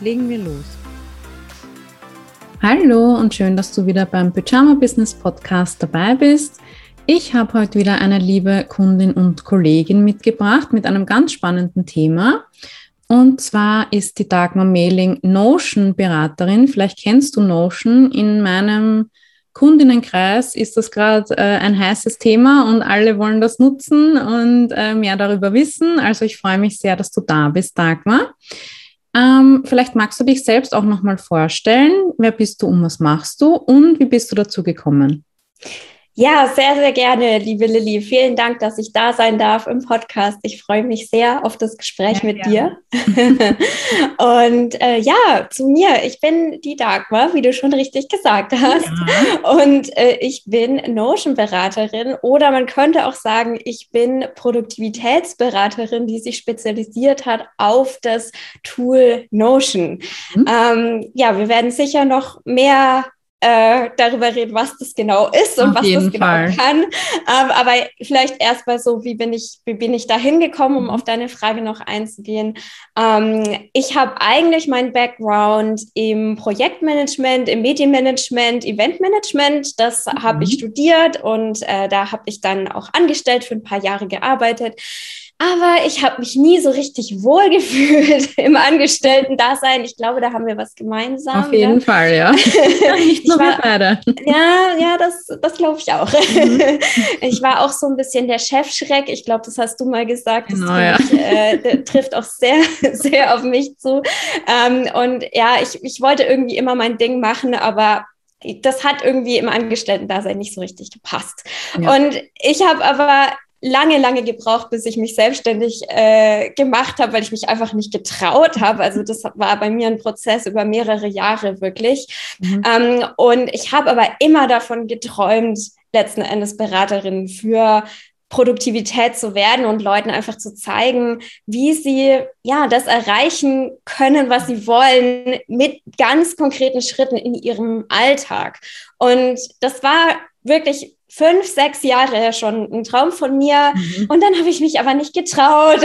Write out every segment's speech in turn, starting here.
legen wir los. Hallo und schön, dass du wieder beim Pyjama Business Podcast dabei bist. Ich habe heute wieder eine liebe Kundin und Kollegin mitgebracht mit einem ganz spannenden Thema. Und zwar ist die Dagmar Mehling Notion-Beraterin. Vielleicht kennst du Notion. In meinem Kundinnenkreis ist das gerade äh, ein heißes Thema und alle wollen das nutzen und äh, mehr darüber wissen. Also ich freue mich sehr, dass du da bist, Dagmar. Ähm, vielleicht magst du dich selbst auch nochmal vorstellen. Wer bist du und was machst du und wie bist du dazu gekommen? Ja, sehr, sehr gerne, liebe Lilly. Vielen Dank, dass ich da sein darf im Podcast. Ich freue mich sehr auf das Gespräch ja, mit ja. dir. und äh, ja, zu mir. Ich bin die Dagmar, wie du schon richtig gesagt hast. Ja. Und äh, ich bin Notion-Beraterin oder man könnte auch sagen, ich bin Produktivitätsberaterin, die sich spezialisiert hat auf das Tool Notion. Mhm. Ähm, ja, wir werden sicher noch mehr äh, darüber reden, was das genau ist und Auf was das genau Fall. kann. Ähm, aber vielleicht erstmal so, wie bin ich, wie bin ich da hingekommen, um mhm. auf deine Frage noch einzugehen. Ähm, ich habe eigentlich meinen Background im Projektmanagement, im Medienmanagement, Eventmanagement. Das mhm. habe ich studiert und äh, da habe ich dann auch angestellt für ein paar Jahre gearbeitet. Aber ich habe mich nie so richtig wohl gefühlt im Angestellten-Dasein. Ich glaube, da haben wir was gemeinsam. Auf jeden ja. Fall, ja. Nicht nur war, beide. Ja, ja, das, das glaube ich auch. Mhm. Ich war auch so ein bisschen der Chefschreck. Ich glaube, das hast du mal gesagt. Das genau, trifft, ja. äh, trifft auch sehr, sehr auf mich zu. Ähm, und ja, ich, ich wollte irgendwie immer mein Ding machen, aber das hat irgendwie im Angestellten-Dasein nicht so richtig gepasst. Ja. Und ich habe aber lange, lange gebraucht, bis ich mich selbstständig äh, gemacht habe, weil ich mich einfach nicht getraut habe. Also das war bei mir ein Prozess über mehrere Jahre wirklich. Mhm. Ähm, und ich habe aber immer davon geträumt, letzten Endes Beraterin für Produktivität zu werden und Leuten einfach zu zeigen, wie sie ja das erreichen können, was sie wollen, mit ganz konkreten Schritten in ihrem Alltag. Und das war wirklich fünf, sechs Jahre schon ein Traum von mir. Mhm. Und dann habe ich mich aber nicht getraut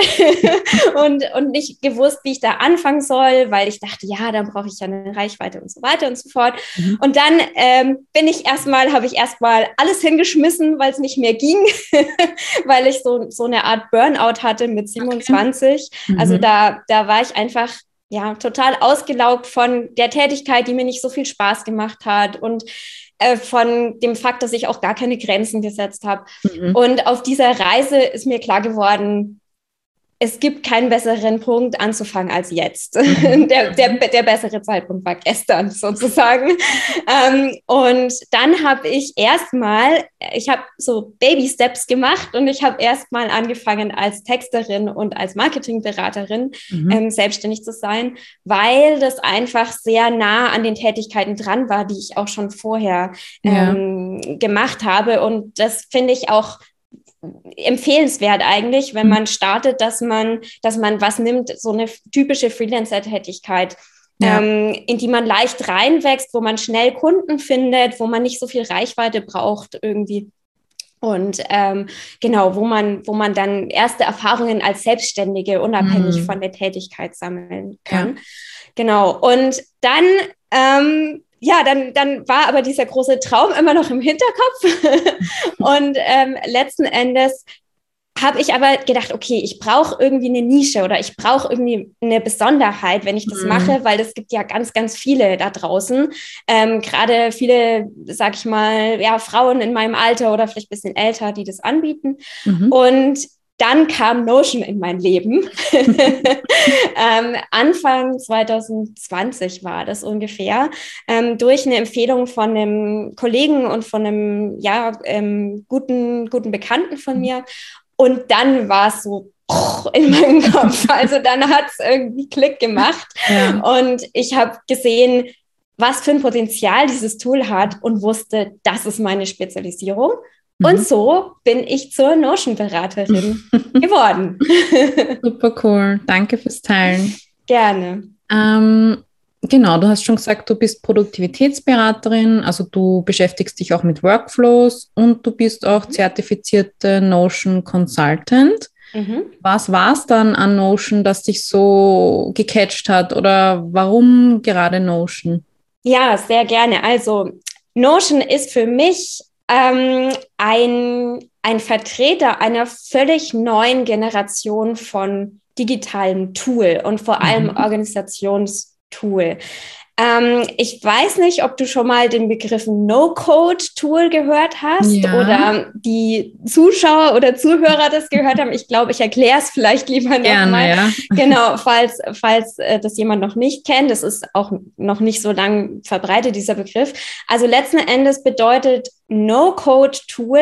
und, und nicht gewusst, wie ich da anfangen soll, weil ich dachte, ja, dann brauche ich ja eine Reichweite und so weiter und so fort. Mhm. Und dann ähm, bin ich erstmal, habe ich erstmal alles hingeschmissen, weil es nicht mehr ging, weil ich so, so eine Art Burnout hatte mit 27. Okay. Mhm. Also da, da war ich einfach ja, total ausgelaugt von der Tätigkeit, die mir nicht so viel Spaß gemacht hat und äh, von dem Fakt, dass ich auch gar keine Grenzen gesetzt habe. Mhm. Und auf dieser Reise ist mir klar geworden, es gibt keinen besseren Punkt anzufangen als jetzt. Mhm. der, der, der bessere Zeitpunkt war gestern sozusagen. ähm, und dann habe ich erstmal, ich habe so Baby Steps gemacht und ich habe erstmal angefangen als Texterin und als Marketingberaterin mhm. ähm, selbstständig zu sein, weil das einfach sehr nah an den Tätigkeiten dran war, die ich auch schon vorher ähm, ja. gemacht habe. Und das finde ich auch empfehlenswert eigentlich, wenn mhm. man startet, dass man, dass man was nimmt, so eine typische Freelancer-Tätigkeit. Ja. Ähm, in die man leicht reinwächst, wo man schnell Kunden findet, wo man nicht so viel Reichweite braucht irgendwie. Und ähm, genau, wo man, wo man dann erste Erfahrungen als Selbstständige unabhängig mhm. von der Tätigkeit sammeln kann. Ja. Genau. Und dann ähm, ja, dann, dann war aber dieser große Traum immer noch im Hinterkopf. und ähm, letzten Endes habe ich aber gedacht, okay, ich brauche irgendwie eine Nische oder ich brauche irgendwie eine Besonderheit, wenn ich das mhm. mache, weil es gibt ja ganz, ganz viele da draußen. Ähm, Gerade viele, sag ich mal, ja, Frauen in meinem Alter oder vielleicht ein bisschen älter, die das anbieten. Mhm. Und dann kam Notion in mein Leben. ähm, Anfang 2020 war das ungefähr, ähm, durch eine Empfehlung von einem Kollegen und von einem ja, ähm, guten, guten Bekannten von mir. Und dann war es so in meinem Kopf. Also dann hat es irgendwie Klick gemacht. Ja. Und ich habe gesehen, was für ein Potenzial dieses Tool hat und wusste, das ist meine Spezialisierung. Mhm. Und so bin ich zur Notion-Beraterin geworden. Super cool. Danke fürs Teilen. Gerne. Ähm, genau, du hast schon gesagt, du bist Produktivitätsberaterin, also du beschäftigst dich auch mit Workflows und du bist auch mhm. zertifizierte Notion Consultant. Mhm. Was war es dann an Notion, das dich so gecatcht hat oder warum gerade Notion? Ja, sehr gerne. Also Notion ist für mich ähm, ein, ein Vertreter einer völlig neuen Generation von digitalem Tool und vor allem mhm. Organisationstool. Ähm, ich weiß nicht, ob du schon mal den Begriff No-Code-Tool gehört hast ja. oder die Zuschauer oder Zuhörer das gehört haben. Ich glaube, ich erkläre es vielleicht lieber nochmal. Ja. Genau, falls, falls äh, das jemand noch nicht kennt. Das ist auch noch nicht so lang verbreitet, dieser Begriff. Also letzten Endes bedeutet No-Code-Tool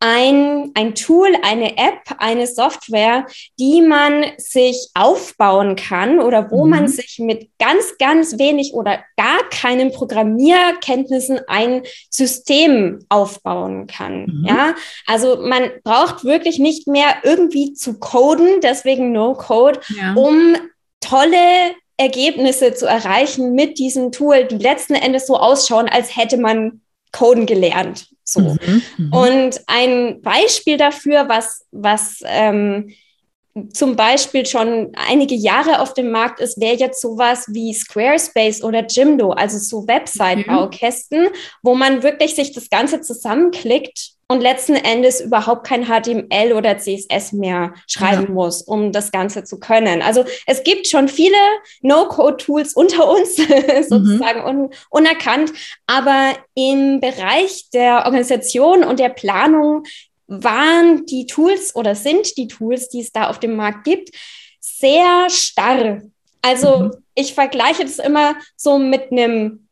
ein, ein Tool, eine App, eine Software, die man sich aufbauen kann oder wo mhm. man sich mit ganz, ganz wenig oder gar keinen Programmierkenntnissen ein System aufbauen kann. Mhm. Ja, also man braucht wirklich nicht mehr irgendwie zu coden, deswegen No-Code, ja. um tolle Ergebnisse zu erreichen mit diesem Tool, die letzten Endes so ausschauen, als hätte man Coden gelernt. So. Mhm, mhm, und ein Beispiel dafür, was, was ähm, zum Beispiel schon einige Jahre auf dem Markt ist, wäre jetzt sowas wie Squarespace oder Jimdo, also so Website-Baukästen, mhm. wo man wirklich sich das Ganze zusammenklickt und letzten Endes überhaupt kein HTML oder CSS mehr schreiben ja. muss, um das Ganze zu können. Also es gibt schon viele No-Code-Tools unter uns, sozusagen mhm. un unerkannt, aber im Bereich der Organisation und der Planung waren die Tools oder sind die Tools, die es da auf dem Markt gibt, sehr starr. Also mhm. ich vergleiche das immer so mit einem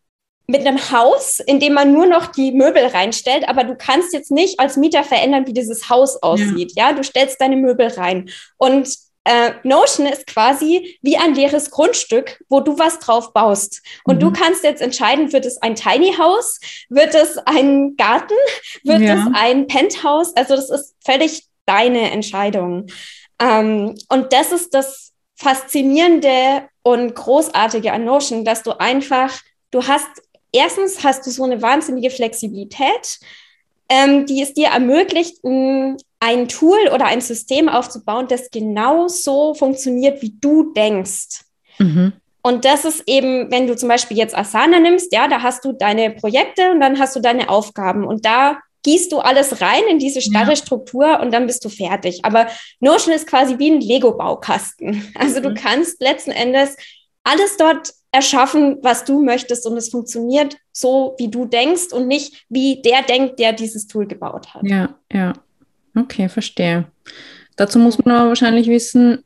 mit einem Haus, in dem man nur noch die Möbel reinstellt, aber du kannst jetzt nicht als Mieter verändern, wie dieses Haus aussieht. Ja, ja? du stellst deine Möbel rein und äh, Notion ist quasi wie ein leeres Grundstück, wo du was drauf baust. Und mhm. du kannst jetzt entscheiden, wird es ein Tiny House, wird es ein Garten, wird ja. es ein Penthouse? Also das ist völlig deine Entscheidung. Ähm, und das ist das Faszinierende und Großartige an Notion, dass du einfach, du hast erstens hast du so eine wahnsinnige Flexibilität, ähm, die es dir ermöglicht, ein Tool oder ein System aufzubauen, das genau so funktioniert, wie du denkst. Mhm. Und das ist eben, wenn du zum Beispiel jetzt Asana nimmst, ja, da hast du deine Projekte und dann hast du deine Aufgaben und da gießt du alles rein in diese starre ja. Struktur und dann bist du fertig. Aber Notion ist quasi wie ein Lego-Baukasten. Also mhm. du kannst letzten Endes alles dort erschaffen, was du möchtest und es funktioniert so, wie du denkst und nicht wie der denkt, der dieses Tool gebaut hat. Ja, ja. Okay, verstehe. Dazu muss man aber wahrscheinlich wissen,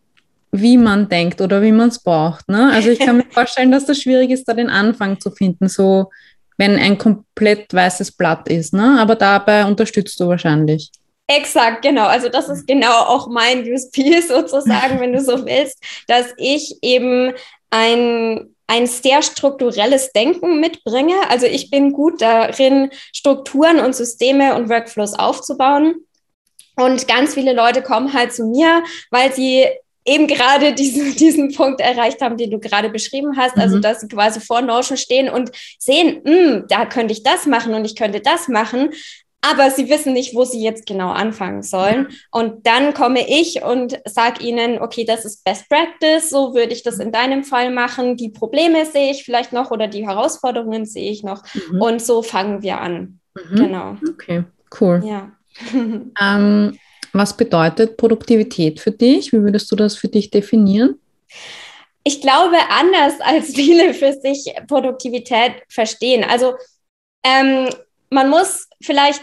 wie man denkt oder wie man es braucht. Ne? Also ich kann mir vorstellen, dass das schwierig ist, da den Anfang zu finden, so wenn ein komplett weißes Blatt ist. Ne? Aber dabei unterstützt du wahrscheinlich. Exakt, genau. Also das ist genau auch mein USP sozusagen, wenn du so willst, dass ich eben ein ein sehr strukturelles Denken mitbringe. Also ich bin gut darin, Strukturen und Systeme und Workflows aufzubauen. Und ganz viele Leute kommen halt zu mir, weil sie eben gerade diesen, diesen Punkt erreicht haben, den du gerade beschrieben hast. Also, mhm. Dass sie quasi vor Notion stehen und sehen, hm, da könnte ich das machen und ich könnte das machen aber sie wissen nicht, wo sie jetzt genau anfangen sollen. Und dann komme ich und sage ihnen, okay, das ist Best Practice, so würde ich das in deinem Fall machen. Die Probleme sehe ich vielleicht noch oder die Herausforderungen sehe ich noch. Mhm. Und so fangen wir an. Mhm. Genau. Okay, cool. Ja. ähm, was bedeutet Produktivität für dich? Wie würdest du das für dich definieren? Ich glaube, anders als viele für sich Produktivität verstehen. Also ähm, man muss vielleicht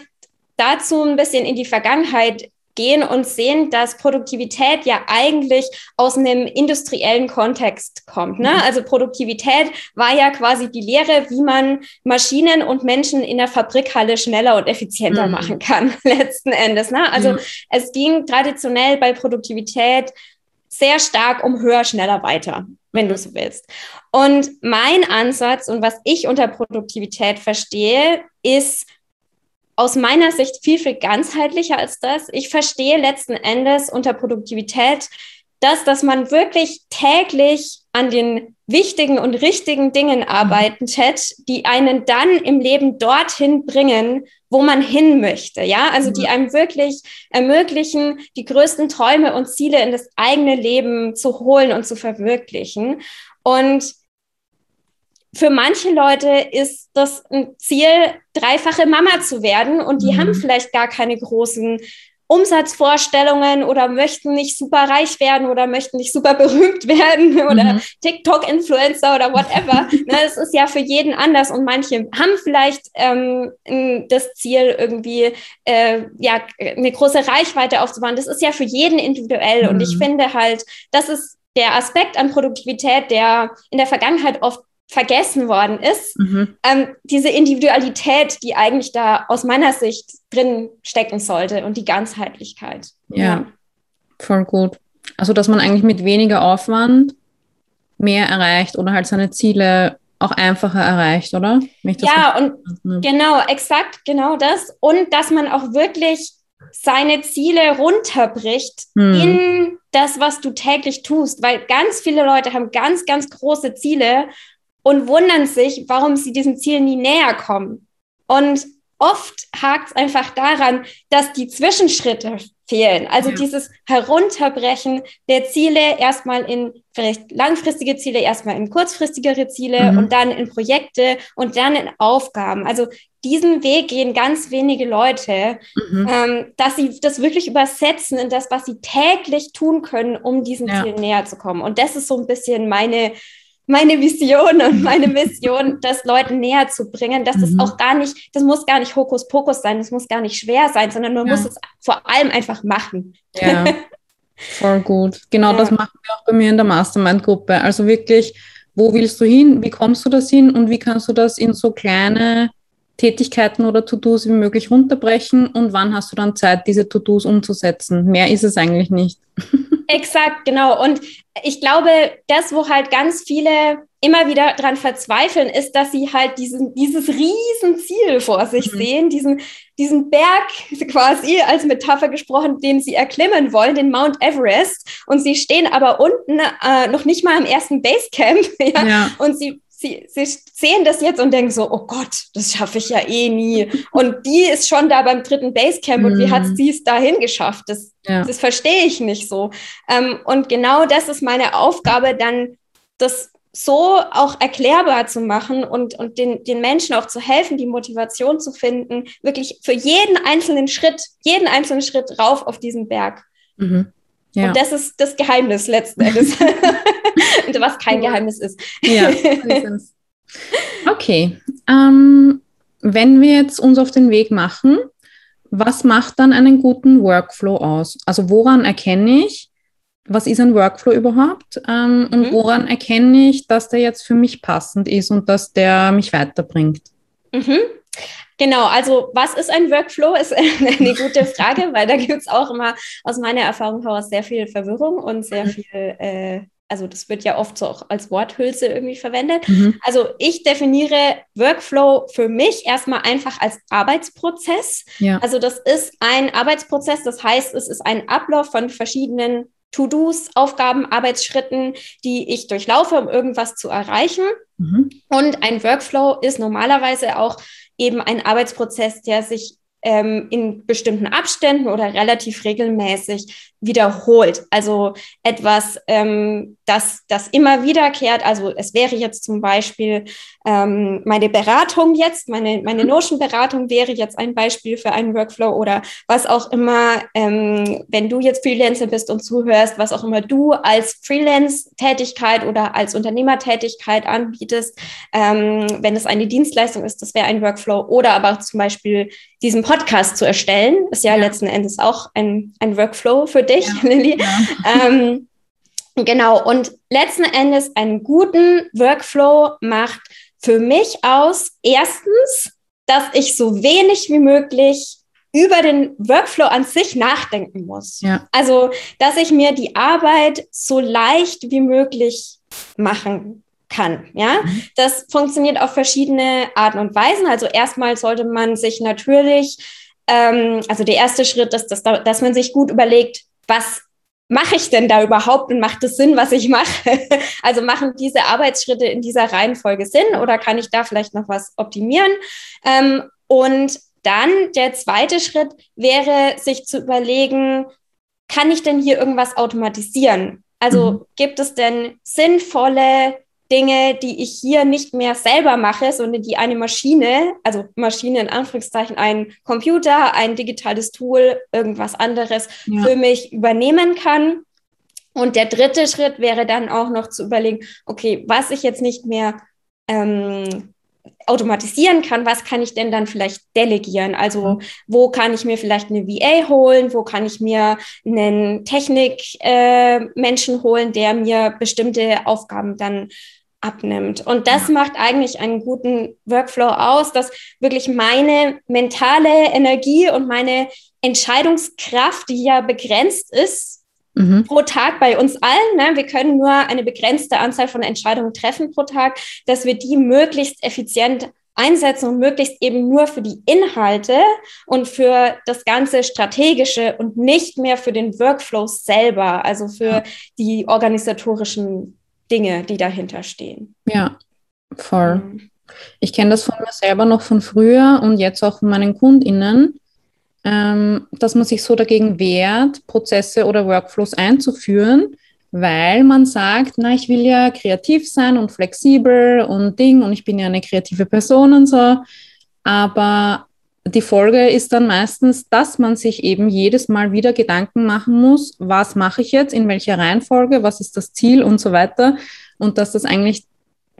dazu ein bisschen in die Vergangenheit gehen und sehen, dass Produktivität ja eigentlich aus einem industriellen Kontext kommt. Ne? Mhm. Also Produktivität war ja quasi die Lehre, wie man Maschinen und Menschen in der Fabrikhalle schneller und effizienter mhm. machen kann, letzten Endes. Ne? Also mhm. es ging traditionell bei Produktivität sehr stark um höher, schneller, weiter, wenn du so willst. Und mein Ansatz und was ich unter Produktivität verstehe, ist, aus meiner Sicht viel, viel ganzheitlicher als das. Ich verstehe letzten Endes unter Produktivität das, dass man wirklich täglich an den wichtigen und richtigen Dingen mhm. arbeitet, die einen dann im Leben dorthin bringen, wo man hin möchte. Ja, also die mhm. einem wirklich ermöglichen, die größten Träume und Ziele in das eigene Leben zu holen und zu verwirklichen. Und für manche Leute ist das ein Ziel, dreifache Mama zu werden und die mhm. haben vielleicht gar keine großen Umsatzvorstellungen oder möchten nicht super reich werden oder möchten nicht super berühmt werden oder mhm. TikTok-Influencer oder whatever. ne, das ist ja für jeden anders und manche haben vielleicht ähm, das Ziel, irgendwie äh, ja eine große Reichweite aufzubauen. Das ist ja für jeden individuell mhm. und ich mhm. finde halt, das ist der Aspekt an Produktivität, der in der Vergangenheit oft vergessen worden ist. Mhm. Ähm, diese Individualität, die eigentlich da aus meiner Sicht drin stecken sollte und die Ganzheitlichkeit. Ja, ja, voll gut. Also, dass man eigentlich mit weniger Aufwand mehr erreicht oder halt seine Ziele auch einfacher erreicht, oder? Ja, und genau, exakt, genau das. Und dass man auch wirklich seine Ziele runterbricht hm. in das, was du täglich tust, weil ganz viele Leute haben ganz, ganz große Ziele und wundern sich, warum sie diesem Ziel nie näher kommen. Und oft hakt es einfach daran, dass die Zwischenschritte fehlen. Also ja. dieses Herunterbrechen der Ziele erstmal in vielleicht langfristige Ziele, erstmal in kurzfristigere Ziele mhm. und dann in Projekte und dann in Aufgaben. Also diesen Weg gehen ganz wenige Leute, mhm. ähm, dass sie das wirklich übersetzen in das, was sie täglich tun können, um diesen ja. Zielen näher zu kommen. Und das ist so ein bisschen meine meine Vision und meine Mission, das Leuten näher zu bringen, dass mhm. das auch gar nicht, das muss gar nicht Hokuspokus sein, das muss gar nicht schwer sein, sondern man ja. muss es vor allem einfach machen. Ja, voll gut. Genau ja. das machen wir auch bei mir in der Mastermind-Gruppe. Also wirklich, wo willst du hin, wie kommst du das hin und wie kannst du das in so kleine Tätigkeiten oder To-Dos wie möglich runterbrechen und wann hast du dann Zeit, diese To-Dos umzusetzen? Mehr ist es eigentlich nicht. Exakt, genau. Und ich glaube, das, wo halt ganz viele immer wieder dran verzweifeln, ist, dass sie halt diesen, dieses Riesenziel vor sich mhm. sehen, diesen, diesen Berg quasi als Metapher gesprochen, den sie erklimmen wollen, den Mount Everest. Und sie stehen aber unten äh, noch nicht mal im ersten Basecamp. ja? ja. Und sie sie, sie sehen das jetzt und denken so, oh Gott, das schaffe ich ja eh nie. Und die ist schon da beim dritten Basecamp und wie hat mhm. sie es dahin geschafft? Das, ja. das verstehe ich nicht so. Ähm, und genau das ist meine Aufgabe, dann das so auch erklärbar zu machen und, und den, den Menschen auch zu helfen, die Motivation zu finden, wirklich für jeden einzelnen Schritt, jeden einzelnen Schritt rauf auf diesen Berg. Mhm. Ja. Und das ist das Geheimnis letzten Endes. was kein Geheimnis ist. Ja, okay. Ähm, wenn wir jetzt uns auf den Weg machen, was macht dann einen guten Workflow aus? Also woran erkenne ich, was ist ein Workflow überhaupt? Ähm, und mhm. woran erkenne ich, dass der jetzt für mich passend ist und dass der mich weiterbringt? Mhm. Genau, also was ist ein Workflow, ist eine gute Frage, weil da gibt es auch immer aus meiner Erfahrung heraus sehr viel Verwirrung und sehr mhm. viel äh, also das wird ja oft so auch als Worthülse irgendwie verwendet. Mhm. Also ich definiere Workflow für mich erstmal einfach als Arbeitsprozess. Ja. Also das ist ein Arbeitsprozess, das heißt, es ist ein Ablauf von verschiedenen To-Dos, Aufgaben, Arbeitsschritten, die ich durchlaufe, um irgendwas zu erreichen. Mhm. Und ein Workflow ist normalerweise auch eben ein Arbeitsprozess, der sich ähm, in bestimmten Abständen oder relativ regelmäßig wiederholt. Also etwas, ähm, das, das immer wiederkehrt. Also es wäre jetzt zum Beispiel ähm, meine Beratung jetzt, meine, meine mhm. Notion-Beratung wäre jetzt ein Beispiel für einen Workflow oder was auch immer, ähm, wenn du jetzt Freelancer bist und zuhörst, was auch immer du als Freelance-Tätigkeit oder als Unternehmertätigkeit anbietest, ähm, wenn es eine Dienstleistung ist, das wäre ein Workflow oder aber zum Beispiel diesen Podcast zu erstellen, ist ja, ja. letzten Endes auch ein, ein Workflow für dich, ja. Lilly. Ja. Ähm, genau, und letzten Endes einen guten Workflow macht für mich aus, erstens, dass ich so wenig wie möglich über den Workflow an sich nachdenken muss. Ja. Also, dass ich mir die Arbeit so leicht wie möglich machen kann. Ja, mhm. das funktioniert auf verschiedene Arten und Weisen. Also erstmal sollte man sich natürlich, ähm, also der erste Schritt ist, dass, dass man sich gut überlegt, was mache ich denn da überhaupt und macht es Sinn, was ich mache? also machen diese Arbeitsschritte in dieser Reihenfolge Sinn oder kann ich da vielleicht noch was optimieren? Ähm, und dann der zweite Schritt wäre, sich zu überlegen, kann ich denn hier irgendwas automatisieren? Also mhm. gibt es denn sinnvolle Dinge, die ich hier nicht mehr selber mache, sondern die eine Maschine, also Maschine in Anführungszeichen, ein Computer, ein digitales Tool, irgendwas anderes ja. für mich übernehmen kann. Und der dritte Schritt wäre dann auch noch zu überlegen, okay, was ich jetzt nicht mehr ähm, automatisieren kann, was kann ich denn dann vielleicht delegieren? Also wo kann ich mir vielleicht eine VA holen? Wo kann ich mir einen Technikmenschen äh, holen, der mir bestimmte Aufgaben dann abnimmt. Und das ja. macht eigentlich einen guten Workflow aus, dass wirklich meine mentale Energie und meine Entscheidungskraft, die ja begrenzt ist, mhm. pro Tag bei uns allen, ne? wir können nur eine begrenzte Anzahl von Entscheidungen treffen pro Tag, dass wir die möglichst effizient einsetzen und möglichst eben nur für die Inhalte und für das ganze Strategische und nicht mehr für den Workflow selber, also für ja. die organisatorischen Dinge, die dahinter stehen. Ja, voll. Ich kenne das von mir selber noch von früher und jetzt auch von meinen KundInnen, ähm, dass man sich so dagegen wehrt, Prozesse oder Workflows einzuführen, weil man sagt, na, ich will ja kreativ sein und flexibel und Ding und ich bin ja eine kreative Person und so. Aber die Folge ist dann meistens, dass man sich eben jedes Mal wieder Gedanken machen muss, was mache ich jetzt, in welcher Reihenfolge, was ist das Ziel und so weiter. Und dass das eigentlich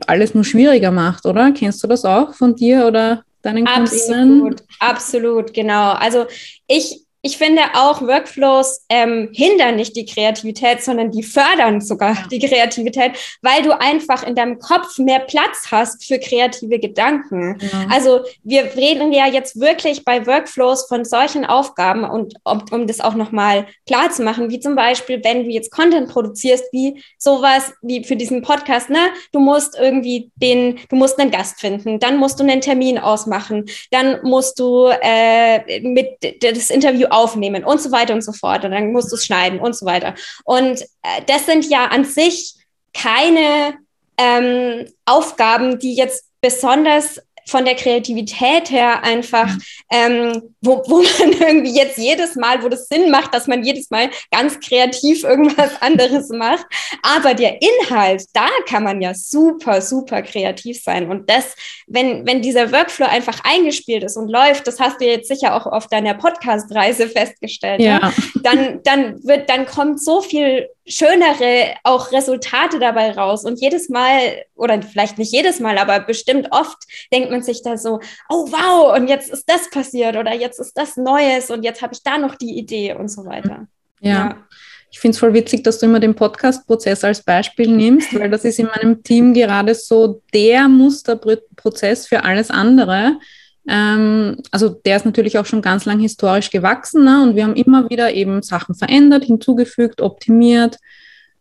alles nur schwieriger macht, oder? Kennst du das auch von dir oder deinen Absolut, Kundinnen? absolut, genau. Also ich ich finde auch Workflows ähm, hindern nicht die Kreativität, sondern die fördern sogar ja. die Kreativität, weil du einfach in deinem Kopf mehr Platz hast für kreative Gedanken. Ja. Also wir reden ja jetzt wirklich bei Workflows von solchen Aufgaben und um, um das auch nochmal klar zu machen, wie zum Beispiel, wenn du jetzt Content produzierst, wie sowas wie für diesen Podcast, ne? Du musst irgendwie den, du musst einen Gast finden, dann musst du einen Termin ausmachen, dann musst du äh, mit das Interview aufnehmen und so weiter und so fort. Und dann musst du es schneiden und so weiter. Und äh, das sind ja an sich keine ähm, Aufgaben, die jetzt besonders von der Kreativität her einfach, ähm, wo, wo man irgendwie jetzt jedes Mal, wo das Sinn macht, dass man jedes Mal ganz kreativ irgendwas anderes macht. Aber der Inhalt, da kann man ja super, super kreativ sein. Und das, wenn, wenn dieser Workflow einfach eingespielt ist und läuft, das hast du jetzt sicher auch auf deiner Podcast-Reise festgestellt, ja. ja. dann, dann wird, dann kommt so viel schönere auch Resultate dabei raus. Und jedes Mal, oder vielleicht nicht jedes Mal, aber bestimmt oft denkt man sich da so, oh wow, und jetzt ist das passiert oder jetzt ist das Neues und jetzt habe ich da noch die Idee und so weiter. ja. ja. Ich finde es voll witzig, dass du immer den Podcast-Prozess als Beispiel nimmst, weil das ist in meinem Team gerade so der Musterprozess für alles andere. Ähm, also der ist natürlich auch schon ganz lang historisch gewachsen ne? und wir haben immer wieder eben Sachen verändert, hinzugefügt, optimiert.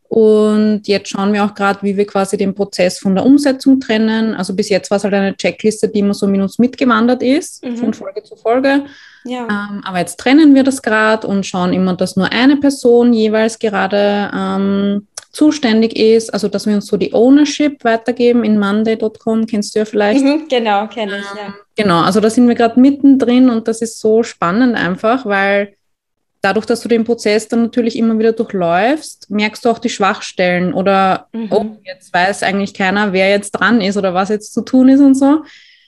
Und jetzt schauen wir auch gerade, wie wir quasi den Prozess von der Umsetzung trennen. Also bis jetzt war es halt eine Checkliste, die immer so mit uns mitgewandert ist, mhm. von Folge zu Folge. Ja. Ähm, aber jetzt trennen wir das gerade und schauen immer, dass nur eine Person jeweils gerade ähm, zuständig ist, also dass wir uns so die Ownership weitergeben in monday.com, kennst du ja vielleicht. Mhm, genau, kenne ich, ja. Genau, also da sind wir gerade mittendrin und das ist so spannend einfach, weil dadurch, dass du den Prozess dann natürlich immer wieder durchläufst, merkst du auch die Schwachstellen oder, mhm. oh, jetzt weiß eigentlich keiner, wer jetzt dran ist oder was jetzt zu tun ist und so.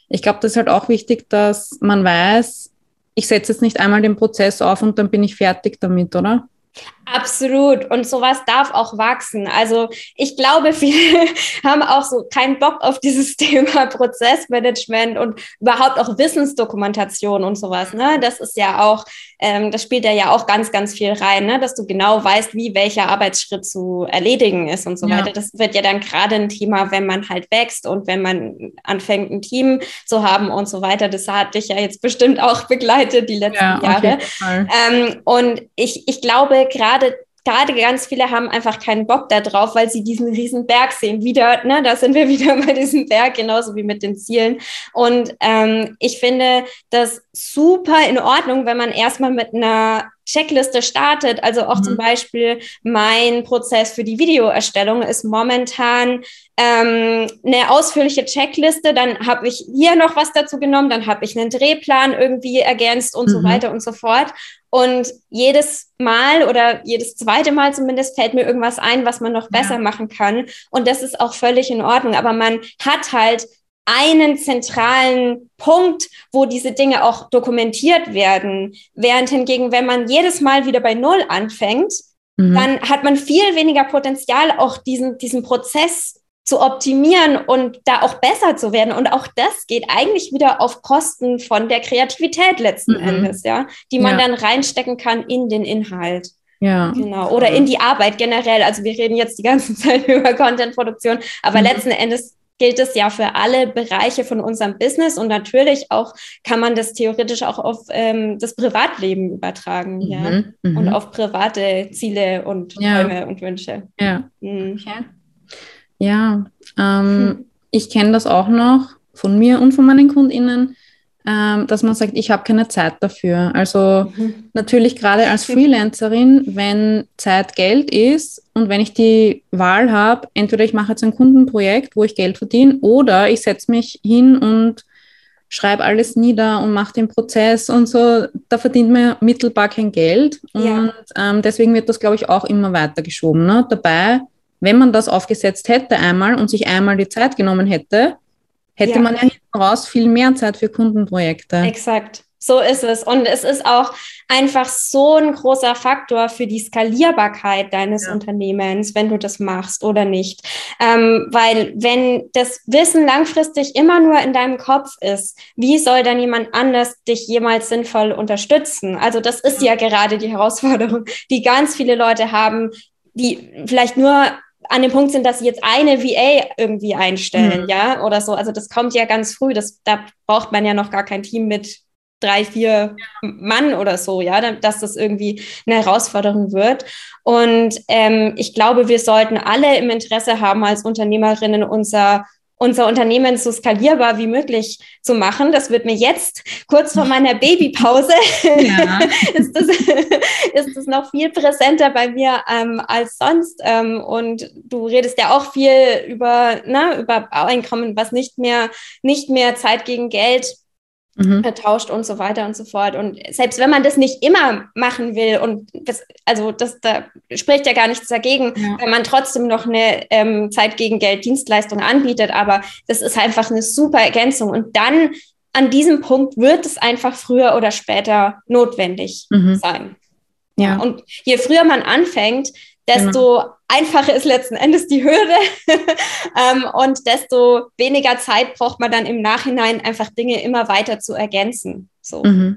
Ich glaube, das ist halt auch wichtig, dass man weiß, ich setze jetzt nicht einmal den Prozess auf und dann bin ich fertig damit, oder? Absolut. Und sowas darf auch wachsen. Also ich glaube, viele haben auch so keinen Bock auf dieses Thema Prozessmanagement und überhaupt auch Wissensdokumentation und sowas. Ne? Das ist ja auch, ähm, das spielt ja auch ganz, ganz viel rein, ne? dass du genau weißt, wie welcher Arbeitsschritt zu erledigen ist und so ja. weiter. Das wird ja dann gerade ein Thema, wenn man halt wächst und wenn man anfängt, ein Team zu haben und so weiter. Das hat dich ja jetzt bestimmt auch begleitet die letzten ja, Jahre. Ähm, und ich, ich glaube, gerade gerade ganz viele haben einfach keinen Bock darauf, weil sie diesen riesen Berg sehen. Wieder, ne, da sind wir wieder bei diesem Berg, genauso wie mit den Zielen. Und ähm, ich finde das super in Ordnung, wenn man erstmal mit einer Checkliste startet. Also auch mhm. zum Beispiel mein Prozess für die Videoerstellung ist momentan ähm, eine ausführliche Checkliste. Dann habe ich hier noch was dazu genommen, dann habe ich einen Drehplan irgendwie ergänzt und mhm. so weiter und so fort. Und jedes Mal oder jedes zweite Mal zumindest fällt mir irgendwas ein, was man noch besser ja. machen kann. Und das ist auch völlig in Ordnung. Aber man hat halt einen zentralen Punkt, wo diese Dinge auch dokumentiert werden. Während hingegen, wenn man jedes Mal wieder bei Null anfängt, mhm. dann hat man viel weniger Potenzial, auch diesen, diesen Prozess zu optimieren und da auch besser zu werden. Und auch das geht eigentlich wieder auf Kosten von der Kreativität letzten mhm. Endes, ja, die man ja. dann reinstecken kann in den Inhalt. Ja. Genau. Oder in die Arbeit generell. Also wir reden jetzt die ganze Zeit über Contentproduktion, aber mhm. letzten Endes gilt es ja für alle Bereiche von unserem Business und natürlich auch kann man das theoretisch auch auf ähm, das Privatleben übertragen, mhm, ja, mhm. und auf private Ziele und ja. Träume und Wünsche. Ja. Mhm. Okay. Ja, ähm, hm. ich kenne das auch noch von mir und von meinen KundInnen, ähm, dass man sagt, ich habe keine Zeit dafür. Also mhm. natürlich gerade als Freelancerin, wenn Zeit Geld ist und wenn ich die Wahl habe, entweder ich mache jetzt ein Kundenprojekt, wo ich Geld verdiene, oder ich setze mich hin und schreibe alles nieder und mache den Prozess und so, da verdient man mittelbar kein Geld. Ja. Und ähm, deswegen wird das, glaube ich, auch immer weiter geschoben. Ne? Dabei wenn man das aufgesetzt hätte einmal und sich einmal die Zeit genommen hätte, hätte ja. man ja hinten raus viel mehr Zeit für Kundenprojekte. Exakt. So ist es. Und es ist auch einfach so ein großer Faktor für die Skalierbarkeit deines ja. Unternehmens, wenn du das machst oder nicht. Ähm, weil wenn das Wissen langfristig immer nur in deinem Kopf ist, wie soll dann jemand anders dich jemals sinnvoll unterstützen? Also das ist ja gerade die Herausforderung, die ganz viele Leute haben, die vielleicht nur an dem Punkt sind, dass sie jetzt eine VA irgendwie einstellen, mhm. ja, oder so. Also das kommt ja ganz früh. Das, da braucht man ja noch gar kein Team mit drei, vier Mann oder so, ja, dass das irgendwie eine Herausforderung wird. Und ähm, ich glaube, wir sollten alle im Interesse haben, als Unternehmerinnen unser unser Unternehmen so skalierbar wie möglich zu machen. Das wird mir jetzt kurz vor meiner Babypause ja. ist, das, ist das noch viel präsenter bei mir ähm, als sonst. Ähm, und du redest ja auch viel über, na, ne, über Einkommen, was nicht mehr, nicht mehr Zeit gegen Geld mhm. vertauscht und so weiter und so fort. Und selbst wenn man das nicht immer machen will, und das, also das da spricht ja gar nichts dagegen, ja. wenn man trotzdem noch eine ähm, Zeit gegen Geld Dienstleistung anbietet, aber das ist einfach eine super Ergänzung. Und dann an diesem Punkt wird es einfach früher oder später notwendig mhm. sein. Ja. Und je früher man anfängt, desto genau. einfacher ist letzten Endes die Hürde ähm, und desto weniger Zeit braucht man dann im Nachhinein einfach Dinge immer weiter zu ergänzen. So. Mhm.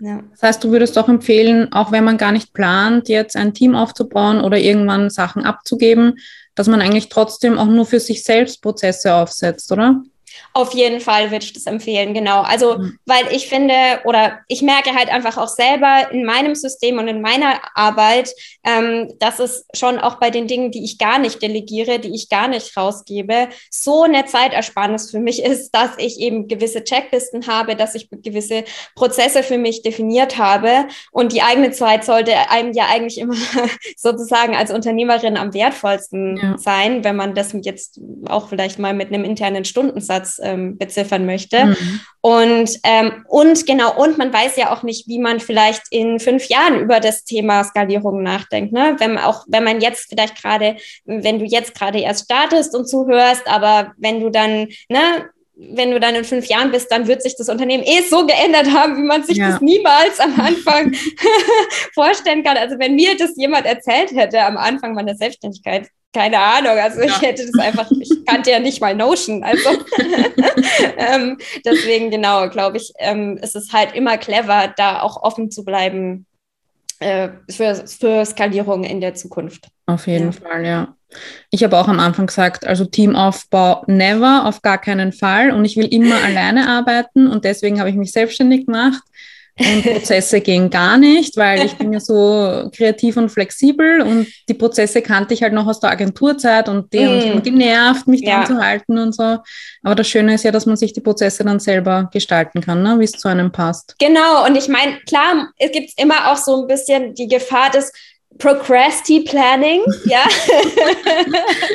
Ja. Das heißt, du würdest doch empfehlen, auch wenn man gar nicht plant, jetzt ein Team aufzubauen oder irgendwann Sachen abzugeben, dass man eigentlich trotzdem auch nur für sich selbst Prozesse aufsetzt, oder? Auf jeden Fall würde ich das empfehlen, genau. Also, mhm. weil ich finde oder ich merke halt einfach auch selber in meinem System und in meiner Arbeit, ähm, dass es schon auch bei den Dingen, die ich gar nicht delegiere, die ich gar nicht rausgebe, so eine Zeitersparnis für mich ist, dass ich eben gewisse Checklisten habe, dass ich gewisse Prozesse für mich definiert habe. Und die eigene Zeit sollte einem ja eigentlich immer sozusagen als Unternehmerin am wertvollsten ja. sein, wenn man das jetzt auch vielleicht mal mit einem internen Stundensatz ähm, beziffern möchte. Mhm. Und, ähm, und genau, und man weiß ja auch nicht, wie man vielleicht in fünf Jahren über das Thema Skalierung nachdenkt. Ne? Wenn auch, wenn man jetzt vielleicht gerade, wenn du jetzt gerade erst startest und zuhörst, aber wenn du dann, ne, wenn du dann in fünf Jahren bist, dann wird sich das Unternehmen eh so geändert haben, wie man sich ja. das niemals am Anfang vorstellen kann. Also wenn mir das jemand erzählt hätte am Anfang meiner Selbstständigkeit, keine Ahnung, also ja. ich hätte das einfach, ich kannte ja nicht mal Notion, also ähm, deswegen genau, glaube ich, ähm, ist es halt immer clever, da auch offen zu bleiben äh, für, für Skalierung in der Zukunft. Auf jeden ja. Fall, ja. Ich habe auch am Anfang gesagt, also Teamaufbau never, auf gar keinen Fall. Und ich will immer alleine arbeiten und deswegen habe ich mich selbstständig gemacht. Und Prozesse gehen gar nicht, weil ich bin ja so kreativ und flexibel und die Prozesse kannte ich halt noch aus der Agenturzeit und die mm. haben mich immer genervt, mich ja. dran zu halten und so. Aber das Schöne ist ja, dass man sich die Prozesse dann selber gestalten kann, ne? wie es zu einem passt. Genau, und ich meine, klar, es gibt immer auch so ein bisschen die Gefahr des Procrasti Planning, ja.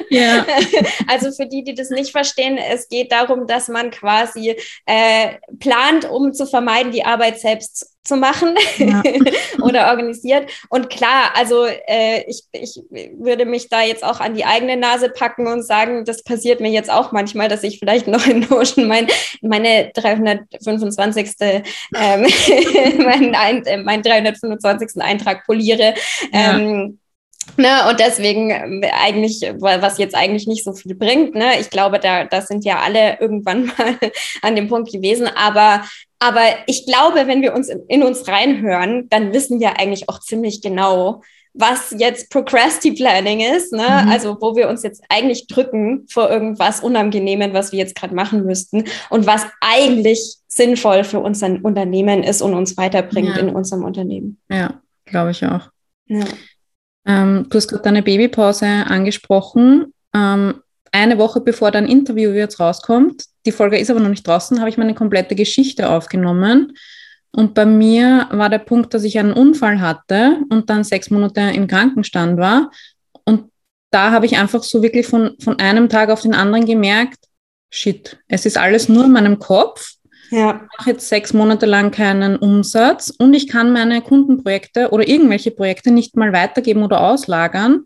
ja. Also für die, die das nicht verstehen, es geht darum, dass man quasi äh, plant, um zu vermeiden, die Arbeit selbst zu machen ja. oder organisiert. Und klar, also äh, ich, ich würde mich da jetzt auch an die eigene Nase packen und sagen, das passiert mir jetzt auch manchmal, dass ich vielleicht noch in Notion mein, meine 325. Ähm, mein, ein, mein 325. Eintrag poliere. Ja. Ähm, Ne, und deswegen äh, eigentlich, was jetzt eigentlich nicht so viel bringt, ne, ich glaube, da, da sind ja alle irgendwann mal an dem Punkt gewesen, aber, aber ich glaube, wenn wir uns in, in uns reinhören, dann wissen wir eigentlich auch ziemlich genau, was jetzt Procrasti-Planning ist, ne? Mhm. also wo wir uns jetzt eigentlich drücken vor irgendwas Unangenehmen, was wir jetzt gerade machen müssten und was eigentlich sinnvoll für unser Unternehmen ist und uns weiterbringt ja. in unserem Unternehmen. Ja, glaube ich auch. Ähm, du hast gerade deine Babypause angesprochen. Ähm, eine Woche bevor dein Interview jetzt rauskommt, die Folge ist aber noch nicht draußen, habe ich meine komplette Geschichte aufgenommen. Und bei mir war der Punkt, dass ich einen Unfall hatte und dann sechs Monate im Krankenstand war. Und da habe ich einfach so wirklich von, von einem Tag auf den anderen gemerkt, shit, es ist alles nur in meinem Kopf. Ja. Ich mache jetzt sechs Monate lang keinen Umsatz und ich kann meine Kundenprojekte oder irgendwelche Projekte nicht mal weitergeben oder auslagern,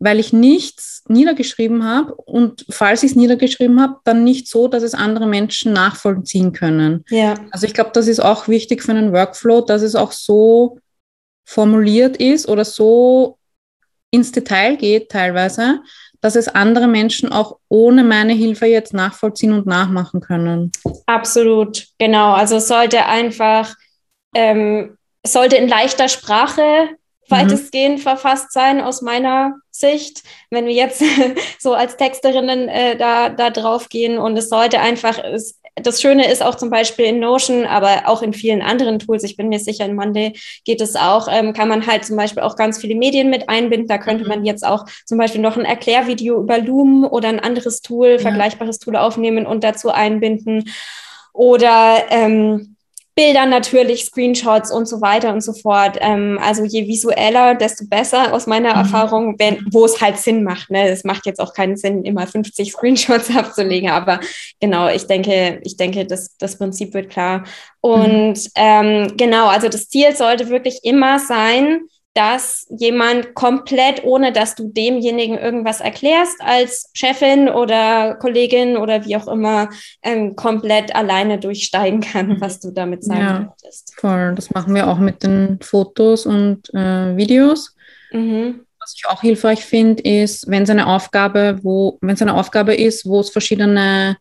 weil ich nichts niedergeschrieben habe und falls ich es niedergeschrieben habe, dann nicht so, dass es andere Menschen nachvollziehen können. Ja. Also ich glaube, das ist auch wichtig für einen Workflow, dass es auch so formuliert ist oder so ins Detail geht teilweise, dass es andere Menschen auch ohne meine Hilfe jetzt nachvollziehen und nachmachen können. Absolut, genau. Also es sollte einfach, ähm, sollte in leichter Sprache mhm. weitestgehend mhm. verfasst sein aus meiner Sicht, wenn wir jetzt so als Texterinnen äh, da, da drauf gehen und es sollte einfach, es, das Schöne ist auch zum Beispiel in Notion, aber auch in vielen anderen Tools, ich bin mir sicher, in Monday geht es auch, ähm, kann man halt zum Beispiel auch ganz viele Medien mit einbinden. Da könnte mhm. man jetzt auch zum Beispiel noch ein Erklärvideo über Loom oder ein anderes Tool, ja. vergleichbares Tool aufnehmen und dazu einbinden. Oder ähm, Bilder natürlich, Screenshots und so weiter und so fort. Ähm, also je visueller, desto besser aus meiner mhm. Erfahrung, wenn, wo es halt Sinn macht. Ne? Es macht jetzt auch keinen Sinn, immer 50 Screenshots abzulegen, aber genau, ich denke, ich denke, das, das Prinzip wird klar. Und mhm. ähm, genau, also das Ziel sollte wirklich immer sein, dass jemand komplett, ohne dass du demjenigen irgendwas erklärst, als Chefin oder Kollegin oder wie auch immer, ähm, komplett alleine durchsteigen kann, mhm. was du damit sagen ja, möchtest. Voll, das machen wir auch mit den Fotos und äh, Videos. Mhm. Was ich auch hilfreich finde, ist, wenn es eine Aufgabe, wo, wenn es eine Aufgabe ist, wo es verschiedene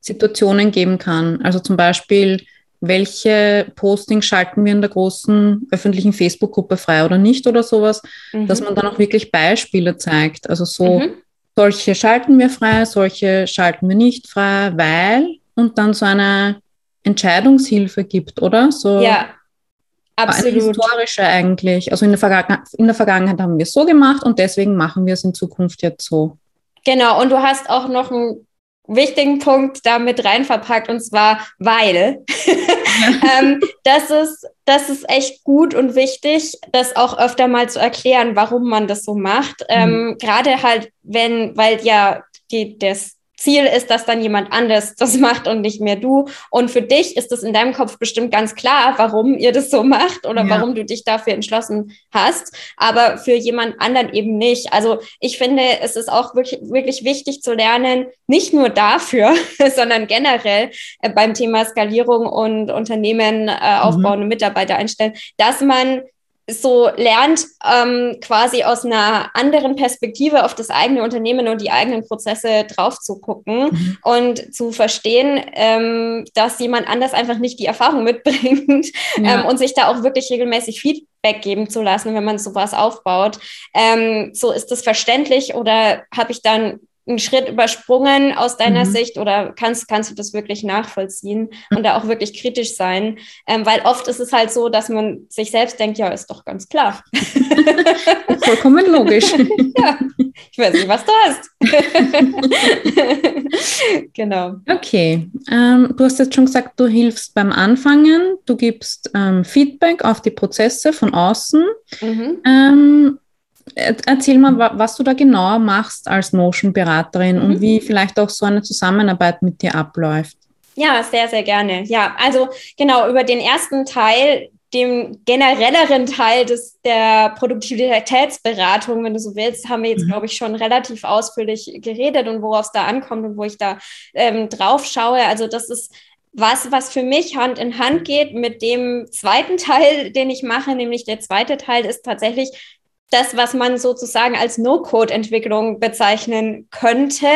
Situationen geben kann. Also zum Beispiel, welche Postings schalten wir in der großen öffentlichen Facebook-Gruppe frei oder nicht oder sowas, mhm. dass man dann auch wirklich Beispiele zeigt. Also so, mhm. solche schalten wir frei, solche schalten wir nicht frei, weil und dann so eine Entscheidungshilfe gibt, oder? So ja, absolut. Eine historische eigentlich. Also in der, Vergangen in der Vergangenheit haben wir es so gemacht und deswegen machen wir es in Zukunft jetzt so. Genau, und du hast auch noch ein wichtigen Punkt da mit rein verpackt und zwar weil. ähm, das, ist, das ist echt gut und wichtig, das auch öfter mal zu erklären, warum man das so macht. Ähm, mhm. Gerade halt, wenn, weil ja die, das, Ziel ist, dass dann jemand anders das macht und nicht mehr du. Und für dich ist es in deinem Kopf bestimmt ganz klar, warum ihr das so macht oder ja. warum du dich dafür entschlossen hast, aber für jemand anderen eben nicht. Also ich finde, es ist auch wirklich, wirklich wichtig zu lernen, nicht nur dafür, sondern generell äh, beim Thema Skalierung und Unternehmen äh, aufbauen mhm. und Mitarbeiter einstellen, dass man so lernt, ähm, quasi aus einer anderen Perspektive auf das eigene Unternehmen und die eigenen Prozesse drauf zu gucken mhm. und zu verstehen, ähm, dass jemand anders einfach nicht die Erfahrung mitbringt ja. ähm, und sich da auch wirklich regelmäßig Feedback geben zu lassen, wenn man sowas aufbaut. Ähm, so ist das verständlich oder habe ich dann einen Schritt übersprungen aus deiner mhm. Sicht oder kannst, kannst du das wirklich nachvollziehen und da auch wirklich kritisch sein? Ähm, weil oft ist es halt so, dass man sich selbst denkt, ja, ist doch ganz klar. Vollkommen logisch. ja, ich weiß nicht, was du hast. genau. Okay, ähm, du hast jetzt schon gesagt, du hilfst beim Anfangen, du gibst ähm, Feedback auf die Prozesse von außen. Mhm. Erzähl mal, was du da genau machst als Notion-Beraterin mhm. und wie vielleicht auch so eine Zusammenarbeit mit dir abläuft. Ja, sehr, sehr gerne. Ja, also genau über den ersten Teil, dem generelleren Teil des, der Produktivitätsberatung, wenn du so willst, haben wir jetzt, mhm. glaube ich, schon relativ ausführlich geredet und worauf es da ankommt und wo ich da ähm, drauf schaue. Also das ist was, was für mich Hand in Hand geht mit dem zweiten Teil, den ich mache, nämlich der zweite Teil ist tatsächlich das, was man sozusagen als No-Code-Entwicklung bezeichnen könnte.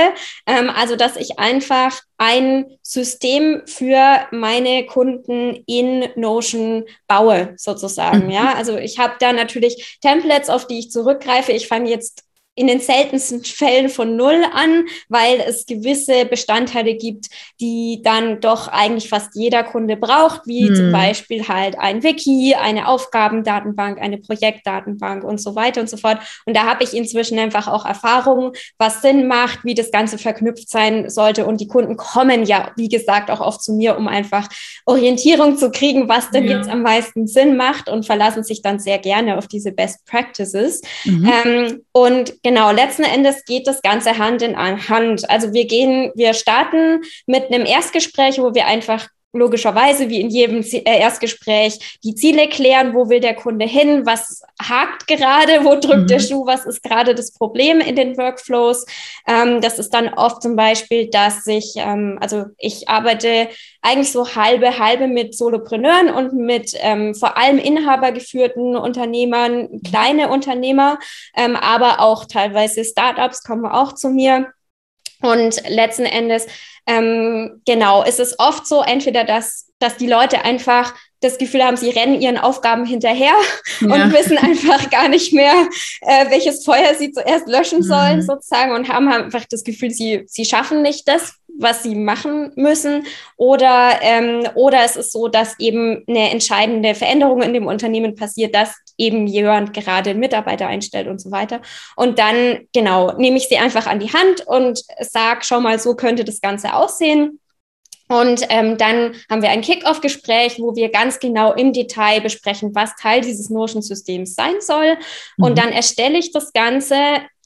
Ähm, also, dass ich einfach ein System für meine Kunden in Notion baue, sozusagen. Mhm. Ja, also ich habe da natürlich Templates, auf die ich zurückgreife. Ich fange jetzt in den seltensten Fällen von Null an, weil es gewisse Bestandteile gibt, die dann doch eigentlich fast jeder Kunde braucht, wie hm. zum Beispiel halt ein Wiki, eine Aufgabendatenbank, eine Projektdatenbank und so weiter und so fort. Und da habe ich inzwischen einfach auch Erfahrungen, was Sinn macht, wie das Ganze verknüpft sein sollte. Und die Kunden kommen ja, wie gesagt, auch oft zu mir, um einfach Orientierung zu kriegen, was denn ja. jetzt am meisten Sinn macht und verlassen sich dann sehr gerne auf diese Best Practices. Mhm. Ähm, und Genau, letzten Endes geht das Ganze Hand in Hand. Also wir gehen, wir starten mit einem Erstgespräch, wo wir einfach logischerweise wie in jedem äh, Erstgespräch die Ziele klären, wo will der Kunde hin, was hakt gerade, wo drückt mhm. der Schuh, was ist gerade das Problem in den Workflows. Ähm, das ist dann oft zum Beispiel, dass ich, ähm, also ich arbeite eigentlich so halbe, halbe mit Solopreneuren und mit ähm, vor allem inhabergeführten Unternehmern, kleine Unternehmer, ähm, aber auch teilweise Startups kommen auch zu mir. Und letzten Endes ähm, genau, es ist oft so, entweder, dass, dass die Leute einfach das Gefühl haben, sie rennen ihren Aufgaben hinterher ja. und wissen einfach gar nicht mehr, äh, welches Feuer sie zuerst löschen mhm. sollen, sozusagen, und haben einfach das Gefühl, sie, sie schaffen nicht das, was sie machen müssen. Oder, ähm, oder es ist so, dass eben eine entscheidende Veränderung in dem Unternehmen passiert, dass eben jemand gerade einen Mitarbeiter einstellt und so weiter. Und dann, genau, nehme ich sie einfach an die Hand und sage, schau mal, so könnte das Ganze aussehen. Und ähm, dann haben wir ein Kick-Off-Gespräch, wo wir ganz genau im Detail besprechen, was Teil dieses Notion-Systems sein soll. Mhm. Und dann erstelle ich das Ganze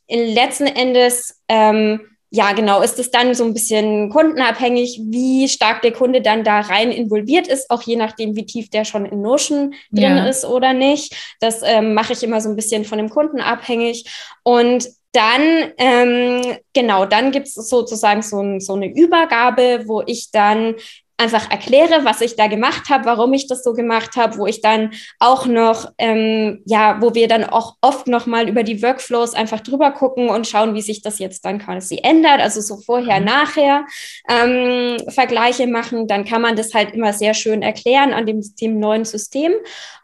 letzten Endes ähm, ja, genau, ist es dann so ein bisschen kundenabhängig, wie stark der Kunde dann da rein involviert ist, auch je nachdem, wie tief der schon in Notion drin ja. ist oder nicht. Das ähm, mache ich immer so ein bisschen von dem Kunden abhängig. Und dann, ähm, genau, dann gibt es sozusagen so, ein, so eine Übergabe, wo ich dann einfach erkläre, was ich da gemacht habe, warum ich das so gemacht habe, wo ich dann auch noch, ähm, ja, wo wir dann auch oft noch mal über die Workflows einfach drüber gucken und schauen, wie sich das jetzt dann quasi ändert, also so vorher, mhm. nachher ähm, Vergleiche machen, dann kann man das halt immer sehr schön erklären an dem, dem neuen System.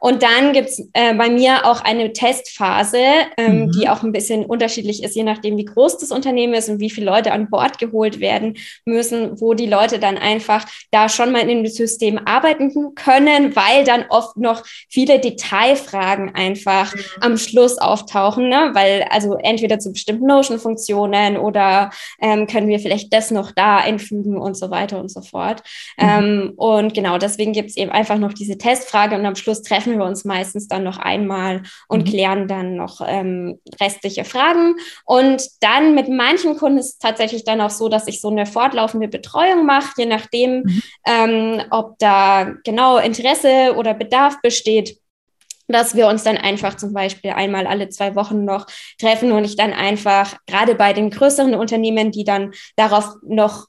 Und dann gibt's äh, bei mir auch eine Testphase, ähm, mhm. die auch ein bisschen unterschiedlich ist, je nachdem, wie groß das Unternehmen ist und wie viele Leute an Bord geholt werden müssen, wo die Leute dann einfach da da schon mal in dem System arbeiten können, weil dann oft noch viele Detailfragen einfach mhm. am Schluss auftauchen, ne? weil also entweder zu bestimmten Notion-Funktionen oder ähm, können wir vielleicht das noch da einfügen und so weiter und so fort. Mhm. Ähm, und genau deswegen gibt es eben einfach noch diese Testfrage und am Schluss treffen wir uns meistens dann noch einmal und mhm. klären dann noch ähm, restliche Fragen. Und dann mit manchen Kunden ist es tatsächlich dann auch so, dass ich so eine fortlaufende Betreuung mache, je nachdem, mhm. Ähm, ob da genau Interesse oder Bedarf besteht dass wir uns dann einfach zum Beispiel einmal alle zwei Wochen noch treffen und ich dann einfach gerade bei den größeren Unternehmen, die dann darauf noch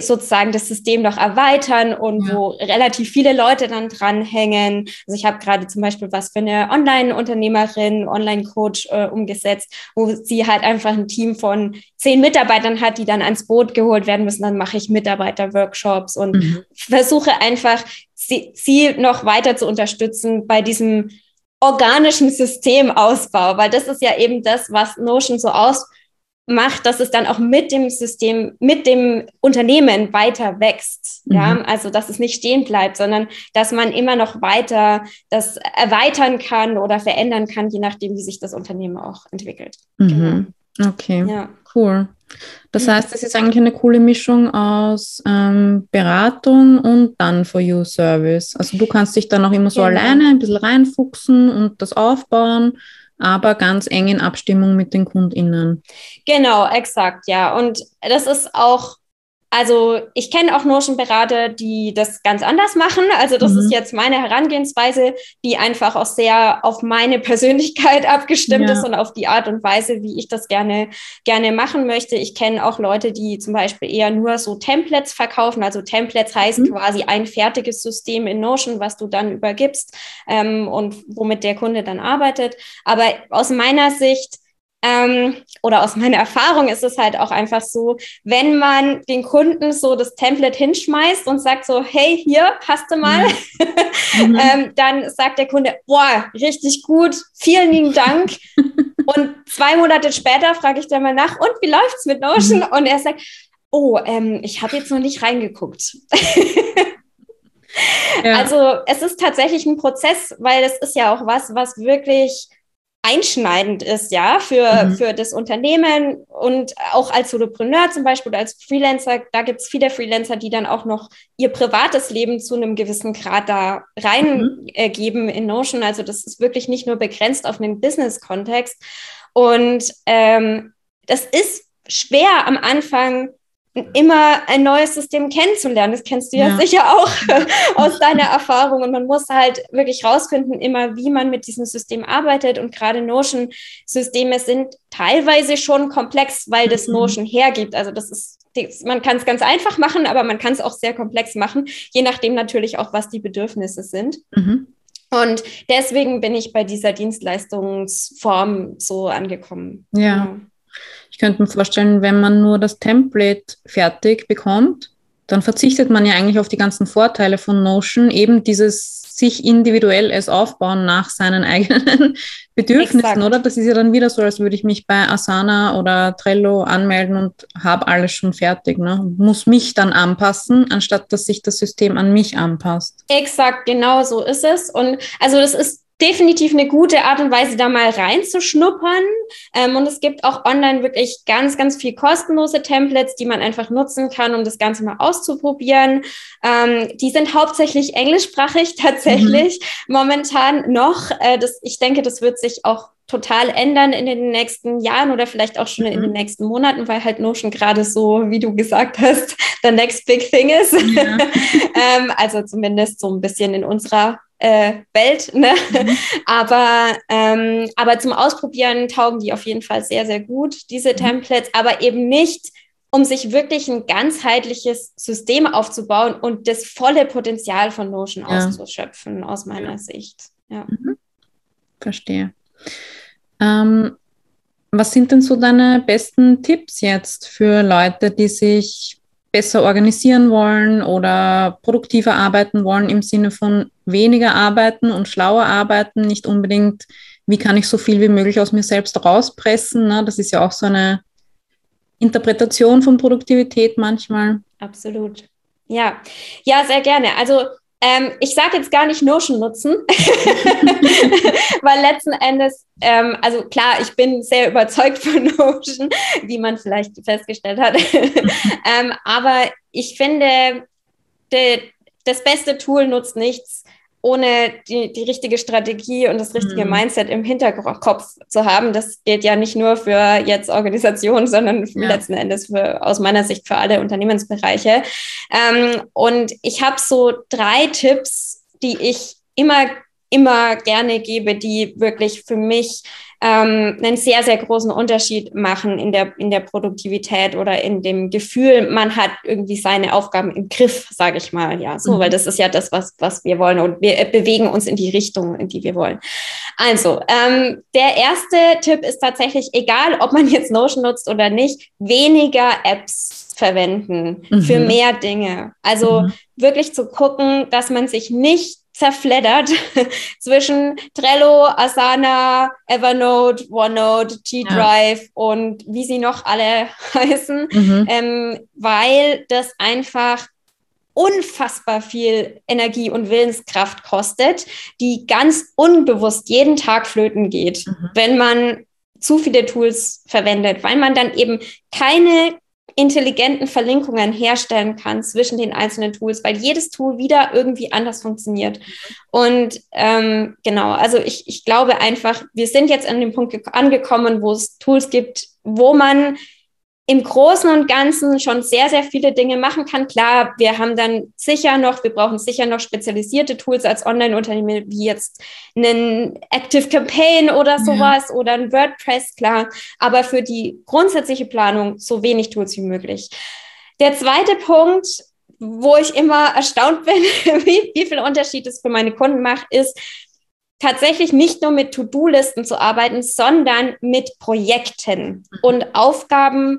sozusagen das System noch erweitern und ja. wo relativ viele Leute dann dranhängen. Also ich habe gerade zum Beispiel was für eine Online-Unternehmerin, Online-Coach äh, umgesetzt, wo sie halt einfach ein Team von zehn Mitarbeitern hat, die dann ans Boot geholt werden müssen. Dann mache ich Mitarbeiter-Workshops und mhm. versuche einfach, sie, sie noch weiter zu unterstützen bei diesem organischen Systemausbau, weil das ist ja eben das, was Notion so aus macht, dass es dann auch mit dem System, mit dem Unternehmen weiter wächst. Mhm. Ja, also dass es nicht stehen bleibt, sondern dass man immer noch weiter das erweitern kann oder verändern kann, je nachdem, wie sich das Unternehmen auch entwickelt. Mhm. Genau. Okay, ja. cool. Das heißt, es ist eigentlich eine coole Mischung aus ähm, Beratung und dann for you Service. Also du kannst dich dann auch immer so genau. alleine ein bisschen reinfuchsen und das aufbauen aber ganz eng in Abstimmung mit den KundInnen. Genau, exakt, ja. Und das ist auch also ich kenne auch Notion-Berater, die das ganz anders machen. Also das mhm. ist jetzt meine Herangehensweise, die einfach auch sehr auf meine Persönlichkeit abgestimmt ja. ist und auf die Art und Weise, wie ich das gerne, gerne machen möchte. Ich kenne auch Leute, die zum Beispiel eher nur so Templates verkaufen. Also Templates heißt mhm. quasi ein fertiges System in Notion, was du dann übergibst ähm, und womit der Kunde dann arbeitet. Aber aus meiner Sicht ähm, oder aus meiner Erfahrung ist es halt auch einfach so, wenn man den Kunden so das Template hinschmeißt und sagt so, hey, hier, hast du mal, mhm. ähm, dann sagt der Kunde, boah, richtig gut, vielen lieben Dank. und zwei Monate später frage ich dann mal nach, und wie läuft's mit Notion? Mhm. Und er sagt, oh, ähm, ich habe jetzt noch nicht reingeguckt. ja. Also es ist tatsächlich ein Prozess, weil es ist ja auch was, was wirklich einschneidend ist, ja, für, mhm. für das Unternehmen und auch als Solopreneur zum Beispiel oder als Freelancer, da gibt es viele Freelancer, die dann auch noch ihr privates Leben zu einem gewissen Grad da reingeben mhm. äh, in Notion. Also das ist wirklich nicht nur begrenzt auf einen Business-Kontext. Und ähm, das ist schwer am Anfang immer ein neues System kennenzulernen. Das kennst du ja, ja sicher auch aus deiner Erfahrung. Und man muss halt wirklich rausfinden, immer wie man mit diesem System arbeitet. Und gerade Notion-Systeme sind teilweise schon komplex, weil das mhm. Notion hergibt. Also das ist, man kann es ganz einfach machen, aber man kann es auch sehr komplex machen, je nachdem natürlich auch, was die Bedürfnisse sind. Mhm. Und deswegen bin ich bei dieser Dienstleistungsform so angekommen. Ja. Genau könnte mir vorstellen, wenn man nur das Template fertig bekommt, dann verzichtet man ja eigentlich auf die ganzen Vorteile von Notion, eben dieses sich individuell es aufbauen nach seinen eigenen Bedürfnissen, Exakt. oder? Das ist ja dann wieder so, als würde ich mich bei Asana oder Trello anmelden und habe alles schon fertig, ne? Muss mich dann anpassen, anstatt dass sich das System an mich anpasst. Exakt, genau so ist es. Und also das ist definitiv eine gute Art und Weise, da mal reinzuschnuppern. Ähm, und es gibt auch online wirklich ganz, ganz viel kostenlose Templates, die man einfach nutzen kann, um das Ganze mal auszuprobieren. Ähm, die sind hauptsächlich englischsprachig tatsächlich mhm. momentan noch. Äh, das, ich denke, das wird sich auch total ändern in den nächsten Jahren oder vielleicht auch schon mhm. in den nächsten Monaten, weil halt Notion gerade so, wie du gesagt hast, the next big thing ist. Ja. ähm, also zumindest so ein bisschen in unserer äh, Welt. Ne? Mhm. Aber, ähm, aber zum Ausprobieren taugen die auf jeden Fall sehr, sehr gut, diese mhm. Templates, aber eben nicht, um sich wirklich ein ganzheitliches System aufzubauen und das volle Potenzial von Notion ja. auszuschöpfen, aus meiner. Sicht. Ja. Mhm. Verstehe. Ähm, was sind denn so deine besten Tipps jetzt für Leute, die sich besser organisieren wollen oder produktiver arbeiten wollen im Sinne von weniger arbeiten und schlauer arbeiten, nicht unbedingt, wie kann ich so viel wie möglich aus mir selbst rauspressen. Ne? Das ist ja auch so eine Interpretation von Produktivität manchmal. Absolut. Ja, ja, sehr gerne. Also ähm, ich sage jetzt gar nicht Notion nutzen, weil letzten Endes, ähm, also klar, ich bin sehr überzeugt von Notion, wie man vielleicht festgestellt hat. ähm, aber ich finde, de, das beste Tool nutzt nichts, ohne die, die richtige Strategie und das richtige mhm. Mindset im Hinterkopf zu haben. Das gilt ja nicht nur für jetzt Organisationen, sondern ja. letzten Endes für, aus meiner Sicht für alle Unternehmensbereiche. Ähm, und ich habe so drei Tipps, die ich immer, immer gerne gebe, die wirklich für mich ähm, einen sehr, sehr großen Unterschied machen in der, in der Produktivität oder in dem Gefühl, man hat irgendwie seine Aufgaben im Griff, sage ich mal. Ja, so, mhm. weil das ist ja das, was, was wir wollen und wir bewegen uns in die Richtung, in die wir wollen. Also, ähm, der erste Tipp ist tatsächlich, egal ob man jetzt Notion nutzt oder nicht, weniger Apps verwenden mhm. für mehr Dinge. Also mhm. wirklich zu gucken, dass man sich nicht zerfleddert zwischen Trello, Asana, Evernote, OneNote, G-Drive ja. und wie sie noch alle heißen, mhm. ähm, weil das einfach unfassbar viel Energie und Willenskraft kostet, die ganz unbewusst jeden Tag flöten geht, mhm. wenn man zu viele Tools verwendet, weil man dann eben keine intelligenten Verlinkungen herstellen kann zwischen den einzelnen Tools, weil jedes Tool wieder irgendwie anders funktioniert. Und ähm, genau, also ich, ich glaube einfach, wir sind jetzt an dem Punkt angekommen, wo es Tools gibt, wo man im Großen und Ganzen schon sehr, sehr viele Dinge machen kann. Klar, wir haben dann sicher noch, wir brauchen sicher noch spezialisierte Tools als Online-Unternehmen, wie jetzt einen Active Campaign oder sowas ja. oder ein WordPress, klar. Aber für die grundsätzliche Planung so wenig Tools wie möglich. Der zweite Punkt, wo ich immer erstaunt bin, wie, wie viel Unterschied es für meine Kunden macht, ist, tatsächlich nicht nur mit To-Do-Listen zu arbeiten, sondern mit Projekten mhm. und Aufgaben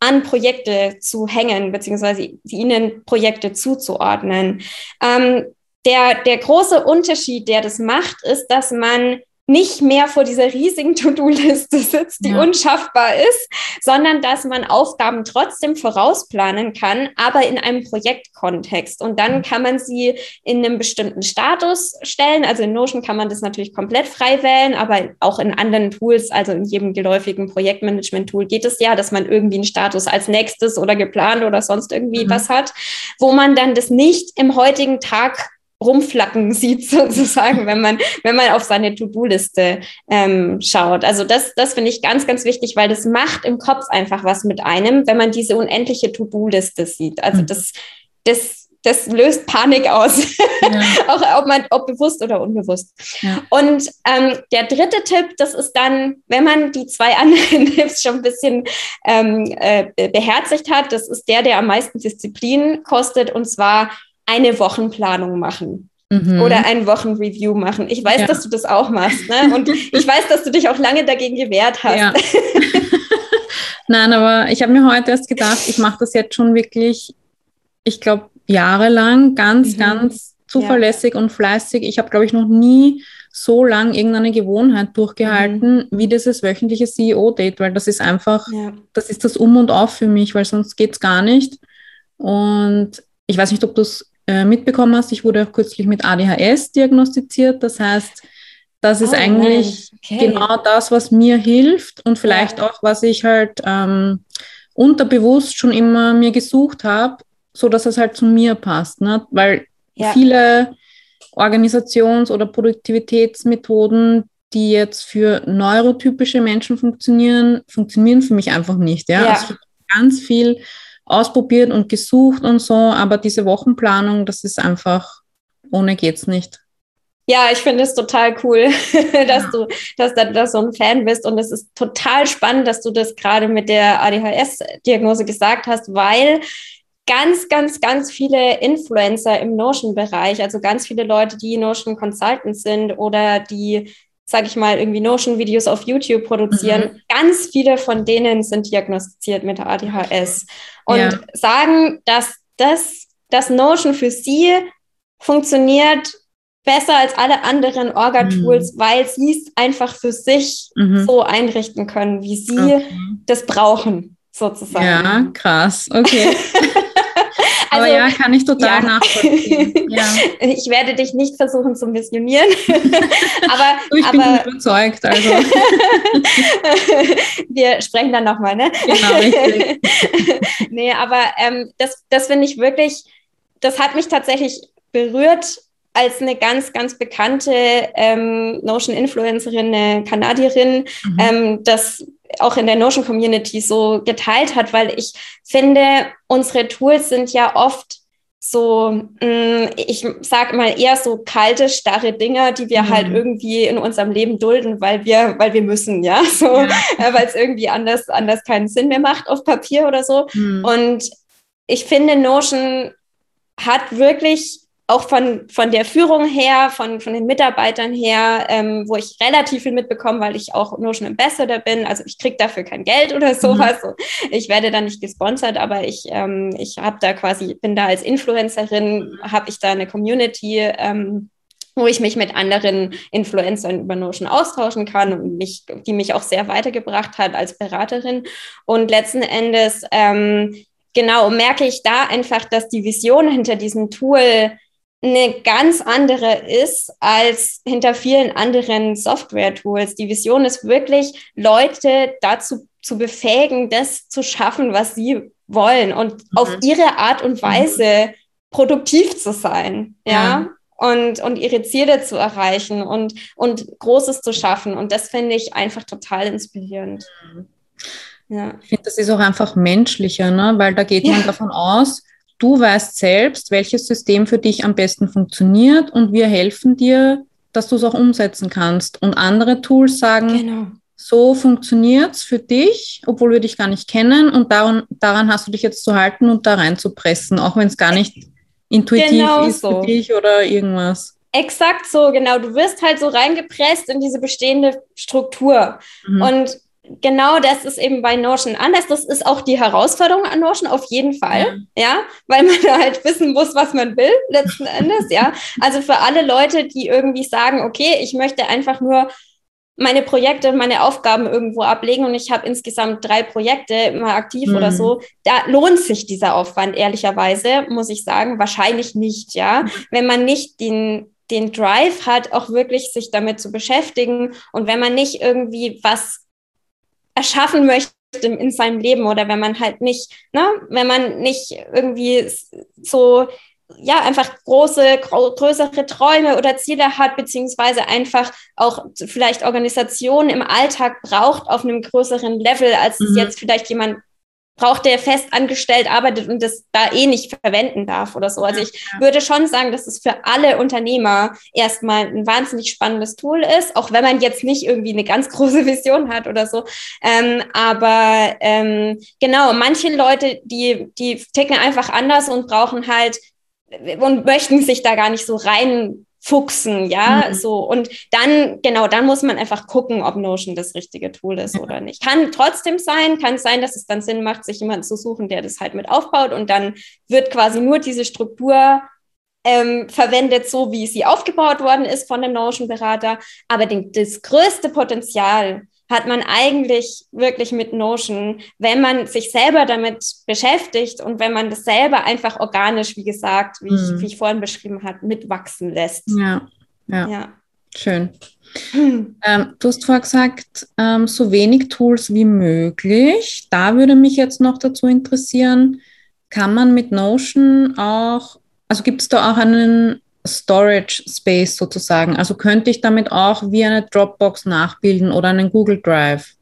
an Projekte zu hängen, beziehungsweise ihnen Projekte zuzuordnen. Ähm, der, der große Unterschied, der das macht, ist, dass man nicht mehr vor dieser riesigen To-Do-Liste sitzt, die ja. unschaffbar ist, sondern dass man Aufgaben trotzdem vorausplanen kann, aber in einem Projektkontext. Und dann kann man sie in einem bestimmten Status stellen. Also in Notion kann man das natürlich komplett frei wählen, aber auch in anderen Tools, also in jedem geläufigen Projektmanagement-Tool geht es ja, dass man irgendwie einen Status als nächstes oder geplant oder sonst irgendwie mhm. was hat, wo man dann das nicht im heutigen Tag rumflacken sieht, sozusagen, wenn man, wenn man auf seine To-Do-Liste ähm, schaut. Also das, das finde ich ganz, ganz wichtig, weil das macht im Kopf einfach was mit einem, wenn man diese unendliche To-Do-Liste sieht. Also mhm. das, das, das löst Panik aus, ja. auch ob man, ob bewusst oder unbewusst. Ja. Und ähm, der dritte Tipp, das ist dann, wenn man die zwei anderen Tipps schon ein bisschen ähm, äh, beherzigt hat, das ist der, der am meisten Disziplin kostet, und zwar eine Wochenplanung machen. Mhm. Oder ein Wochenreview machen. Ich weiß, ja. dass du das auch machst. Ne? Und ich weiß, dass du dich auch lange dagegen gewehrt hast. Ja. Nein, aber ich habe mir heute erst gedacht, ich mache das jetzt schon wirklich, ich glaube, jahrelang ganz, mhm. ganz zuverlässig ja. und fleißig. Ich habe, glaube ich, noch nie so lang irgendeine Gewohnheit durchgehalten mhm. wie dieses wöchentliche CEO-Date, weil das ist einfach, ja. das ist das Um und Auf für mich, weil sonst geht es gar nicht. Und ich weiß nicht, ob du es äh, mitbekommen hast, ich wurde auch kürzlich mit ADHS diagnostiziert. Das heißt, das ist oh, eigentlich okay. genau das, was mir hilft und vielleicht ja. auch, was ich halt ähm, unterbewusst schon immer mir gesucht habe, so dass es halt zu mir passt. Ne? Weil ja. viele Organisations- oder Produktivitätsmethoden, die jetzt für neurotypische Menschen funktionieren, funktionieren für mich einfach nicht. Ja, ja. Also ganz viel ausprobiert und gesucht und so, aber diese Wochenplanung, das ist einfach, ohne geht's nicht. Ja, ich finde es total cool, dass ja. du, dass du da so ein Fan bist. Und es ist total spannend, dass du das gerade mit der ADHS-Diagnose gesagt hast, weil ganz, ganz, ganz viele Influencer im Notion-Bereich, also ganz viele Leute, die Notion Consultants sind oder die sage ich mal, irgendwie Notion-Videos auf YouTube produzieren. Mhm. Ganz viele von denen sind diagnostiziert mit ADHS und ja. sagen, dass das, das Notion für sie funktioniert besser als alle anderen Orga-Tools, mhm. weil sie es einfach für sich mhm. so einrichten können, wie sie okay. das brauchen, sozusagen. Ja, krass, okay. Also, Aber ja, kann ich total ja. nachvollziehen. Ja. Ich werde dich nicht versuchen zu missionieren. aber, du, ich bin aber, überzeugt. Also. Wir sprechen dann nochmal, ne? Genau, richtig. nee, aber ähm, das, das finde ich wirklich, das hat mich tatsächlich berührt, als eine ganz, ganz bekannte ähm, Notion-Influencerin, eine Kanadierin, mhm. ähm, das auch in der Notion Community so geteilt hat, weil ich finde, unsere Tools sind ja oft so, mm, ich sag mal eher so kalte, starre Dinger, die wir halt mhm. halt irgendwie in unserem Leben dulden, weil wir, weil wir müssen, ja, so, ja. äh, weil es irgendwie anders, anders keinen Sinn mehr macht auf Papier oder so. Mhm. Und ich finde, Notion hat wirklich auch von, von der Führung her, von, von den Mitarbeitern her, ähm, wo ich relativ viel mitbekomme, weil ich auch schon Ambassador bin. Also ich kriege dafür kein Geld oder mhm. sowas. Mhm. Ich werde da nicht gesponsert, aber ich, ähm, ich habe da quasi, bin da als Influencerin, habe ich da eine Community. Ähm, wo ich mich mit anderen Influencern über Notion austauschen kann und mich, die mich auch sehr weitergebracht hat als Beraterin. Und letzten Endes, ähm, genau, merke ich da einfach, dass die Vision hinter diesem Tool eine ganz andere ist als hinter vielen anderen Software-Tools. Die Vision ist wirklich, Leute dazu zu befähigen, das zu schaffen, was sie wollen und mhm. auf ihre Art und mhm. Weise mhm. produktiv zu sein. ja. ja und, und ihre Ziele zu erreichen und, und Großes zu schaffen. Und das finde ich einfach total inspirierend. Mhm. Ja. Ich finde, das ist auch einfach menschlicher, ne? weil da geht ja. man davon aus, Du weißt selbst, welches System für dich am besten funktioniert und wir helfen dir, dass du es auch umsetzen kannst. Und andere Tools sagen, genau. so funktioniert es für dich, obwohl wir dich gar nicht kennen und daran, daran hast du dich jetzt zu halten und da reinzupressen, auch wenn es gar nicht intuitiv genau ist so. für dich oder irgendwas. Exakt so, genau. Du wirst halt so reingepresst in diese bestehende Struktur. Mhm. Und genau das ist eben bei Notion anders. Das ist auch die Herausforderung an Notion auf jeden Fall, ja, ja weil man halt wissen muss, was man will letzten Endes, ja. Also für alle Leute, die irgendwie sagen, okay, ich möchte einfach nur meine Projekte, meine Aufgaben irgendwo ablegen und ich habe insgesamt drei Projekte immer aktiv mhm. oder so, da lohnt sich dieser Aufwand ehrlicherweise, muss ich sagen, wahrscheinlich nicht, ja. Mhm. Wenn man nicht den den Drive hat, auch wirklich sich damit zu beschäftigen und wenn man nicht irgendwie was erschaffen möchte in seinem Leben oder wenn man halt nicht, ne, wenn man nicht irgendwie so ja, einfach große, größere Träume oder Ziele hat, beziehungsweise einfach auch vielleicht Organisationen im Alltag braucht auf einem größeren Level, als mhm. es jetzt vielleicht jemand braucht, der fest angestellt arbeitet und das da eh nicht verwenden darf oder so. Also ich würde schon sagen, dass es für alle Unternehmer erstmal ein wahnsinnig spannendes Tool ist, auch wenn man jetzt nicht irgendwie eine ganz große Vision hat oder so. Ähm, aber ähm, genau, manche Leute, die, die ticken einfach anders und brauchen halt und möchten sich da gar nicht so rein fuchsen, ja, mhm. so. Und dann, genau, dann muss man einfach gucken, ob Notion das richtige Tool ist ja. oder nicht. Kann trotzdem sein, kann sein, dass es dann Sinn macht, sich jemanden zu suchen, der das halt mit aufbaut und dann wird quasi nur diese Struktur ähm, verwendet, so wie sie aufgebaut worden ist von dem Notion-Berater. Aber den, das größte Potenzial hat man eigentlich wirklich mit Notion, wenn man sich selber damit beschäftigt und wenn man das selber einfach organisch, wie gesagt, wie, mhm. ich, wie ich vorhin beschrieben habe, mitwachsen lässt. Ja, ja. ja. Schön. Hm. Ähm, du hast vorher gesagt, ähm, so wenig Tools wie möglich. Da würde mich jetzt noch dazu interessieren, kann man mit Notion auch, also gibt es da auch einen Storage Space sozusagen. Also könnte ich damit auch wie eine Dropbox nachbilden oder einen Google Drive?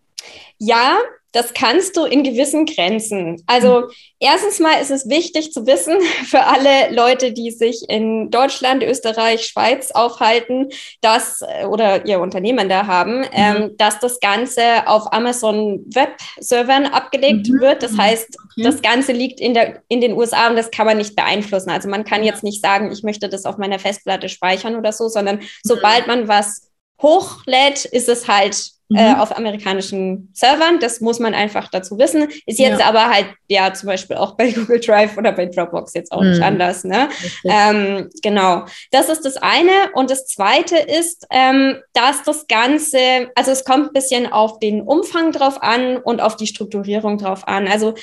Ja, das kannst du in gewissen Grenzen. Also mhm. erstens mal ist es wichtig zu wissen für alle Leute, die sich in Deutschland, Österreich, Schweiz aufhalten, dass äh, oder ihr Unternehmen da haben, mhm. ähm, dass das Ganze auf Amazon Web Servern abgelegt mhm. wird. Das heißt, okay. das Ganze liegt in, der, in den USA und das kann man nicht beeinflussen. Also man kann jetzt nicht sagen, ich möchte das auf meiner Festplatte speichern oder so, sondern mhm. sobald man was hochlädt, ist es halt äh, mhm. auf amerikanischen Servern. Das muss man einfach dazu wissen. Ist jetzt ja. aber halt ja zum Beispiel auch bei Google Drive oder bei Dropbox jetzt auch mhm. nicht anders. Ne? Ähm, genau. Das ist das eine. Und das zweite ist, ähm, dass das Ganze, also es kommt ein bisschen auf den Umfang drauf an und auf die Strukturierung drauf an. Also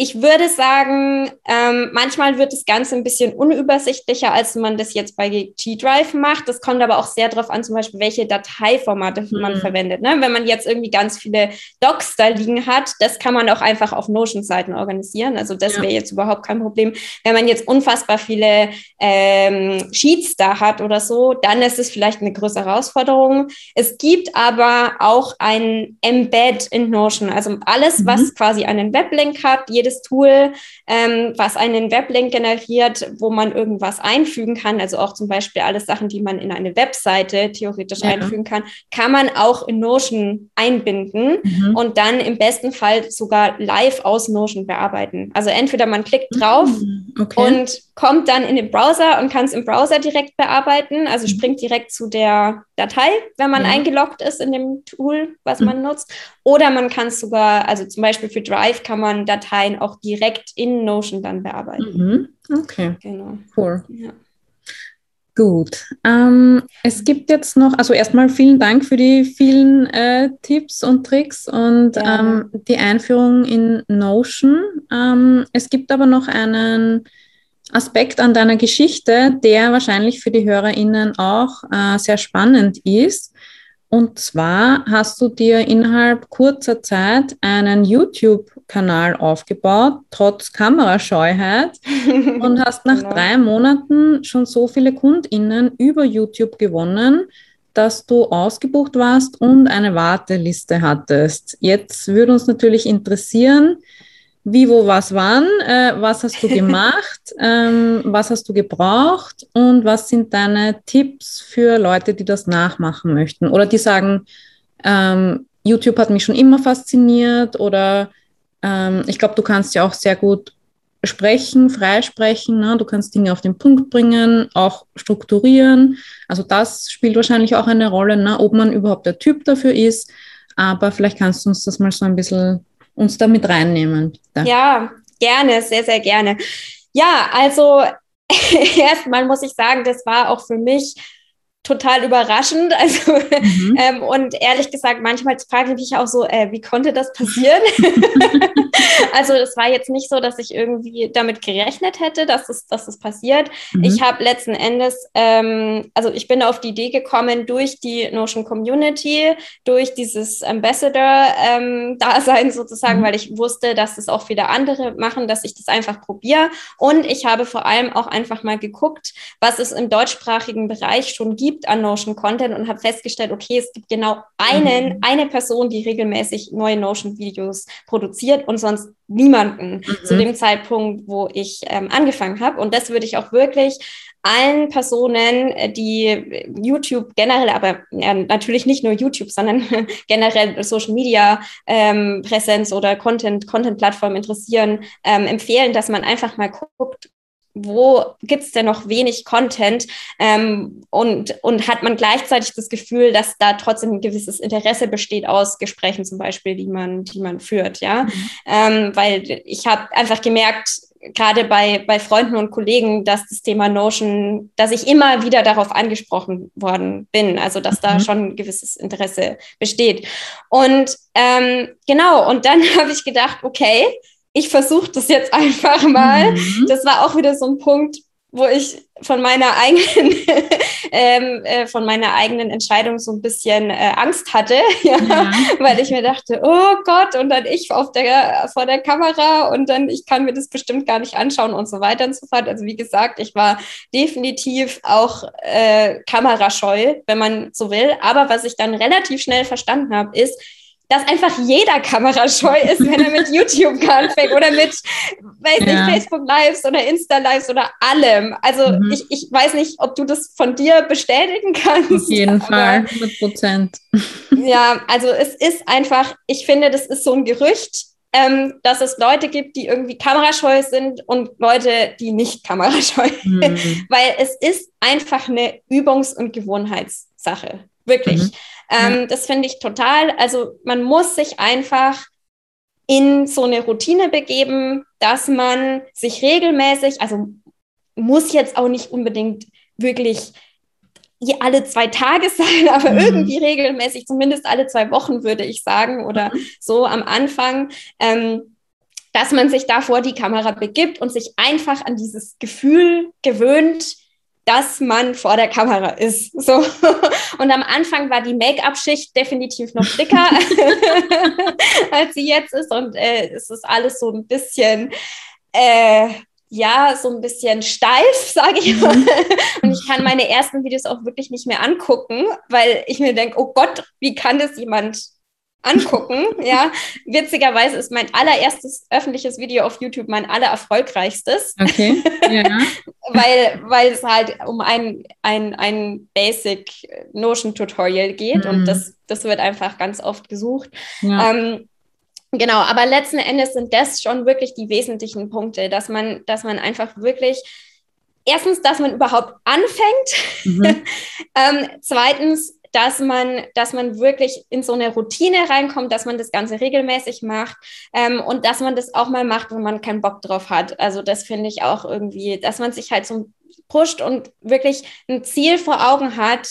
ich würde sagen, ähm, manchmal wird das Ganze ein bisschen unübersichtlicher, als man das jetzt bei G-Drive macht. Das kommt aber auch sehr darauf an, zum Beispiel, welche Dateiformate mhm. man verwendet. Ne? Wenn man jetzt irgendwie ganz viele Docs da liegen hat, das kann man auch einfach auf Notion-Seiten organisieren. Also das ja. wäre jetzt überhaupt kein Problem. Wenn man jetzt unfassbar viele ähm, Sheets da hat oder so, dann ist es vielleicht eine größere Herausforderung. Es gibt aber auch ein Embed in Notion. Also alles, mhm. was quasi einen Weblink hat, jede jedes Tool, ähm, was einen Weblink generiert, wo man irgendwas einfügen kann, also auch zum Beispiel alles Sachen, die man in eine Webseite theoretisch ja. einfügen kann, kann man auch in Notion einbinden mhm. und dann im besten Fall sogar live aus Notion bearbeiten. Also entweder man klickt drauf mhm. okay. und kommt dann in den Browser und kann es im Browser direkt bearbeiten, also mhm. springt direkt zu der Datei, wenn man ja. eingeloggt ist in dem Tool, was mhm. man nutzt. Oder man kann es sogar, also zum Beispiel für Drive kann man Dateien auch direkt in Notion dann bearbeiten. Mhm. Okay. Genau. Cool. Ja. Gut. Ähm, es gibt jetzt noch, also erstmal vielen Dank für die vielen äh, Tipps und Tricks und ähm, die Einführung in Notion. Ähm, es gibt aber noch einen Aspekt an deiner Geschichte, der wahrscheinlich für die HörerInnen auch äh, sehr spannend ist. Und zwar hast du dir innerhalb kurzer Zeit einen YouTube-Kanal aufgebaut, trotz Kamerascheuheit, und hast nach genau. drei Monaten schon so viele KundInnen über YouTube gewonnen, dass du ausgebucht warst und eine Warteliste hattest. Jetzt würde uns natürlich interessieren, wie, wo, was, wann, äh, was hast du gemacht, ähm, was hast du gebraucht und was sind deine Tipps für Leute, die das nachmachen möchten oder die sagen, ähm, YouTube hat mich schon immer fasziniert oder ähm, ich glaube, du kannst ja auch sehr gut sprechen, freisprechen, ne? du kannst Dinge auf den Punkt bringen, auch strukturieren. Also das spielt wahrscheinlich auch eine Rolle, ne? ob man überhaupt der Typ dafür ist. Aber vielleicht kannst du uns das mal so ein bisschen uns damit reinnehmen. Da. Ja, gerne, sehr, sehr gerne. Ja, also erstmal muss ich sagen, das war auch für mich total überraschend. Also, mhm. ähm, und ehrlich gesagt, manchmal frage ich mich auch so, äh, wie konnte das passieren? also, es war jetzt nicht so, dass ich irgendwie damit gerechnet hätte, dass es, dass es passiert. Mhm. Ich habe letzten Endes, ähm, also ich bin auf die Idee gekommen durch die Notion Community, durch dieses Ambassador-Dasein ähm, sozusagen, mhm. weil ich wusste, dass es auch viele andere machen, dass ich das einfach probiere. Und ich habe vor allem auch einfach mal geguckt, was es im deutschsprachigen Bereich schon gibt gibt an Notion Content und habe festgestellt, okay, es gibt genau einen, mhm. eine Person, die regelmäßig neue Notion Videos produziert und sonst niemanden mhm. zu dem Zeitpunkt, wo ich ähm, angefangen habe. Und das würde ich auch wirklich allen Personen, äh, die YouTube generell, aber ja, natürlich nicht nur YouTube, sondern generell Social Media ähm, Präsenz oder Content, Content-Plattform interessieren, ähm, empfehlen, dass man einfach mal guckt, wo gibt es denn noch wenig Content ähm, und, und hat man gleichzeitig das Gefühl, dass da trotzdem ein gewisses Interesse besteht aus Gesprächen zum Beispiel, die man, die man führt, ja. Mhm. Ähm, weil ich habe einfach gemerkt, gerade bei, bei Freunden und Kollegen, dass das Thema Notion, dass ich immer wieder darauf angesprochen worden bin, also dass da mhm. schon ein gewisses Interesse besteht. Und ähm, genau, und dann habe ich gedacht, okay, ich versuche das jetzt einfach mal. Mhm. Das war auch wieder so ein Punkt, wo ich von meiner eigenen, ähm, äh, von meiner eigenen Entscheidung so ein bisschen äh, Angst hatte, ja, ja, weil ich mir dachte, oh Gott, und dann ich auf der, vor der Kamera und dann ich kann mir das bestimmt gar nicht anschauen und so weiter und so fort. Also wie gesagt, ich war definitiv auch äh, kamerascheu, wenn man so will. Aber was ich dann relativ schnell verstanden habe, ist, dass einfach jeder kamerascheu ist, wenn er mit YouTube anfängt oder mit, weiß ja. nicht, Facebook Lives oder Insta Lives oder allem. Also mhm. ich, ich weiß nicht, ob du das von dir bestätigen kannst. Auf jeden Fall, 100 Prozent. Ja, also es ist einfach, ich finde, das ist so ein Gerücht, ähm, dass es Leute gibt, die irgendwie kamerascheu sind und Leute, die nicht kamerascheu sind. Mhm. Weil es ist einfach eine Übungs- und Gewohnheitssache. Wirklich. Mhm. Ähm, ja. Das finde ich total. Also man muss sich einfach in so eine Routine begeben, dass man sich regelmäßig, also muss jetzt auch nicht unbedingt wirklich alle zwei Tage sein, aber mhm. irgendwie regelmäßig, zumindest alle zwei Wochen würde ich sagen, oder mhm. so am Anfang. Ähm, dass man sich da vor die Kamera begibt und sich einfach an dieses Gefühl gewöhnt, dass man vor der Kamera ist. So. Und am Anfang war die Make-up-Schicht definitiv noch dicker, als sie jetzt ist. Und äh, es ist alles so ein bisschen, äh, ja, so ein bisschen steif, sage ich mal. Und ich kann meine ersten Videos auch wirklich nicht mehr angucken, weil ich mir denke, oh Gott, wie kann das jemand angucken. ja, witzigerweise ist mein allererstes öffentliches Video auf YouTube mein allererfolgreichstes. Okay. Ja. weil, weil es halt um ein, ein, ein Basic Notion Tutorial geht mhm. und das, das wird einfach ganz oft gesucht. Ja. Ähm, genau, aber letzten Endes sind das schon wirklich die wesentlichen Punkte, dass man, dass man einfach wirklich erstens, dass man überhaupt anfängt. Mhm. ähm, zweitens, dass man, dass man wirklich in so eine Routine reinkommt, dass man das Ganze regelmäßig macht ähm, und dass man das auch mal macht, wenn man keinen Bock drauf hat. Also das finde ich auch irgendwie, dass man sich halt so pusht und wirklich ein Ziel vor Augen hat,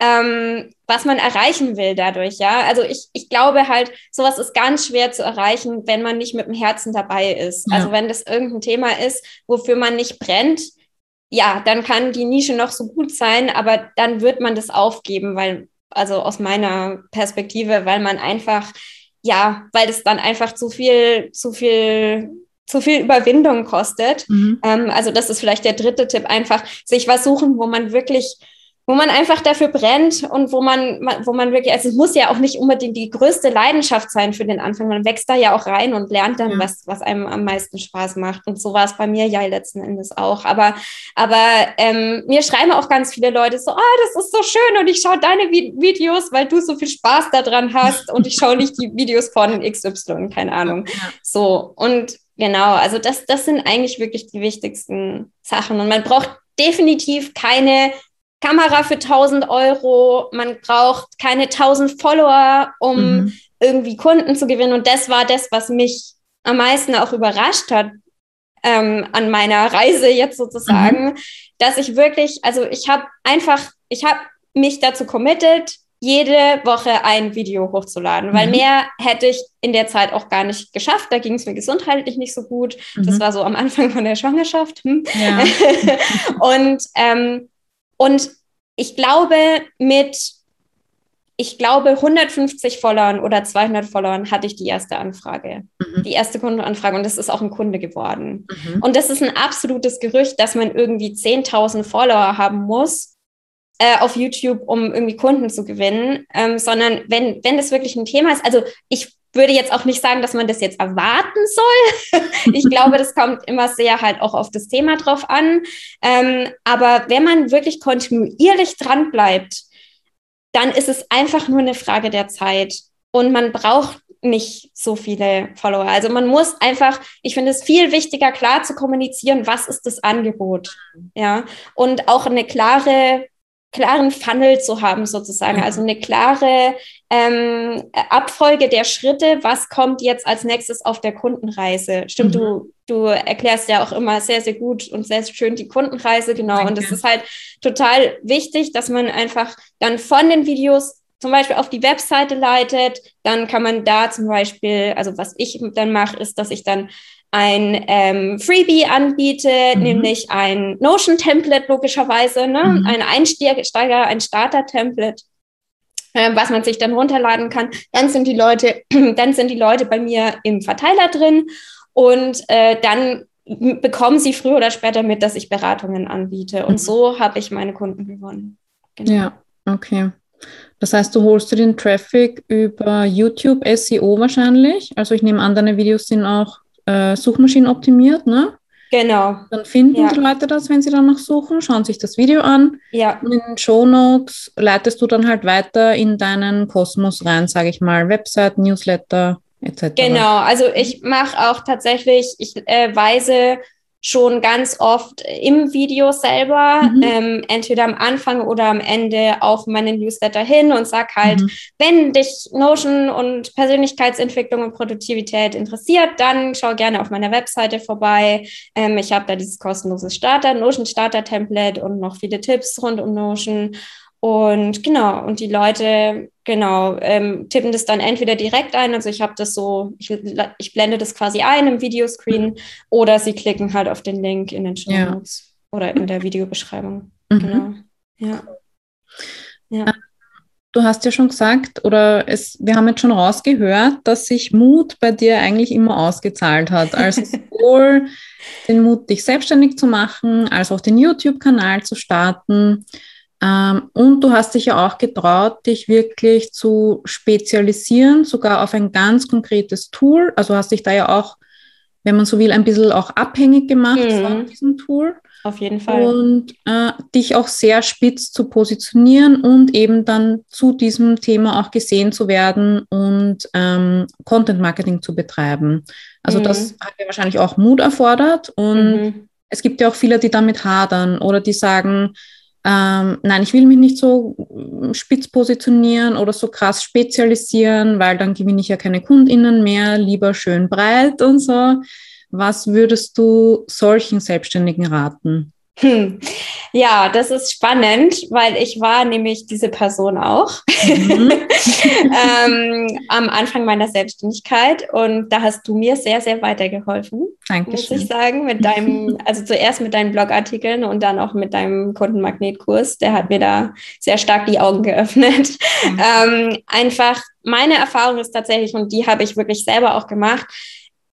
ähm, was man erreichen will dadurch, ja. Also ich, ich glaube halt, sowas ist ganz schwer zu erreichen, wenn man nicht mit dem Herzen dabei ist. Ja. Also wenn das irgendein Thema ist, wofür man nicht brennt, ja, dann kann die Nische noch so gut sein, aber dann wird man das aufgeben, weil, also aus meiner Perspektive, weil man einfach, ja, weil es dann einfach zu viel, zu viel zu viel Überwindung kostet. Mhm. Ähm, also das ist vielleicht der dritte Tipp, einfach sich was suchen, wo man wirklich wo man einfach dafür brennt und wo man, wo man wirklich, also es muss ja auch nicht unbedingt die größte Leidenschaft sein für den Anfang. Man wächst da ja auch rein und lernt dann, ja. was, was einem am meisten Spaß macht. Und so war es bei mir ja letzten Endes auch. Aber, aber ähm, mir schreiben auch ganz viele Leute so, oh, das ist so schön und ich schaue deine Vi Videos, weil du so viel Spaß daran hast und ich schaue nicht die Videos von XY, keine Ahnung. Ja. So, und genau, also das, das sind eigentlich wirklich die wichtigsten Sachen. Und man braucht definitiv keine Kamera für 1000 Euro, man braucht keine 1000 Follower, um mhm. irgendwie Kunden zu gewinnen. Und das war das, was mich am meisten auch überrascht hat ähm, an meiner Reise jetzt sozusagen, mhm. dass ich wirklich, also ich habe einfach, ich habe mich dazu committed, jede Woche ein Video hochzuladen, weil mhm. mehr hätte ich in der Zeit auch gar nicht geschafft. Da ging es mir gesundheitlich nicht so gut. Mhm. Das war so am Anfang von der Schwangerschaft. Hm. Ja. und ähm, und ich glaube, mit, ich glaube, 150 Followern oder 200 Followern hatte ich die erste Anfrage, mhm. die erste Kundenanfrage und das ist auch ein Kunde geworden. Mhm. Und das ist ein absolutes Gerücht, dass man irgendwie 10.000 Follower haben muss äh, auf YouTube, um irgendwie Kunden zu gewinnen, ähm, sondern wenn, wenn das wirklich ein Thema ist, also ich würde jetzt auch nicht sagen, dass man das jetzt erwarten soll. ich glaube, das kommt immer sehr halt auch auf das Thema drauf an. Ähm, aber wenn man wirklich kontinuierlich dran bleibt, dann ist es einfach nur eine Frage der Zeit. Und man braucht nicht so viele Follower. Also man muss einfach, ich finde es viel wichtiger, klar zu kommunizieren, was ist das Angebot. Ja. Und auch eine klare klaren Funnel zu haben, sozusagen. Also eine klare ähm, Abfolge der Schritte, was kommt jetzt als nächstes auf der Kundenreise. Stimmt, mhm. du, du erklärst ja auch immer sehr, sehr gut und sehr schön die Kundenreise, genau. Danke. Und es ist halt total wichtig, dass man einfach dann von den Videos zum Beispiel auf die Webseite leitet, dann kann man da zum Beispiel, also was ich dann mache, ist, dass ich dann ein ähm, Freebie anbiete, mhm. nämlich ein Notion-Template logischerweise, ne? Mhm. ein Einsteiger, ein Starter-Template, äh, was man sich dann runterladen kann. Dann sind die Leute, dann sind die Leute bei mir im Verteiler drin und äh, dann bekommen sie früher oder später mit, dass ich Beratungen anbiete. Und mhm. so habe ich meine Kunden gewonnen. Genau. Ja, okay. Das heißt, du holst du den Traffic über YouTube SEO wahrscheinlich. Also ich nehme an, deine Videos sind auch äh, Suchmaschinen optimiert, ne? Genau. Dann finden ja. die Leute das, wenn sie danach suchen, schauen sich das Video an. Ja. Und in den Show Notes leitest du dann halt weiter in deinen Kosmos rein, sage ich mal, Website, Newsletter etc. Genau, also ich mache auch tatsächlich, ich äh, weise schon ganz oft im Video selber, mhm. ähm, entweder am Anfang oder am Ende auf meinen Newsletter hin und sag halt, mhm. wenn dich Notion und Persönlichkeitsentwicklung und Produktivität interessiert, dann schau gerne auf meiner Webseite vorbei. Ähm, ich habe da dieses kostenlose Starter, Notion Starter Template und noch viele Tipps rund um Notion. Und genau, und die Leute, genau, ähm, tippen das dann entweder direkt ein, also ich habe das so, ich, ich, blende das quasi ein im Videoscreen, oder sie klicken halt auf den Link in den Show Notes ja. oder in der Videobeschreibung. Mhm. Genau. Ja. ja. Ah, du hast ja schon gesagt, oder es, wir haben jetzt schon rausgehört, dass sich Mut bei dir eigentlich immer ausgezahlt hat. Also sowohl den Mut, dich selbstständig zu machen, als auch den YouTube-Kanal zu starten. Ähm, und du hast dich ja auch getraut, dich wirklich zu spezialisieren, sogar auf ein ganz konkretes Tool. Also hast dich da ja auch, wenn man so will, ein bisschen auch abhängig gemacht mhm. von diesem Tool. Auf jeden Fall. Und äh, dich auch sehr spitz zu positionieren und eben dann zu diesem Thema auch gesehen zu werden und ähm, Content Marketing zu betreiben. Also mhm. das hat ja wahrscheinlich auch Mut erfordert und mhm. es gibt ja auch viele, die damit hadern oder die sagen, ähm, nein, ich will mich nicht so äh, spitz positionieren oder so krass spezialisieren, weil dann gewinne ich ja keine KundInnen mehr, lieber schön breit und so. Was würdest du solchen Selbstständigen raten? Hm. Ja, das ist spannend, weil ich war nämlich diese Person auch mhm. ähm, am Anfang meiner Selbstständigkeit und da hast du mir sehr, sehr weitergeholfen, Dankeschön. muss ich sagen, mit deinem, also zuerst mit deinen Blogartikeln und dann auch mit deinem Kundenmagnetkurs, der hat mir da sehr stark die Augen geöffnet. Mhm. Ähm, einfach meine Erfahrung ist tatsächlich, und die habe ich wirklich selber auch gemacht,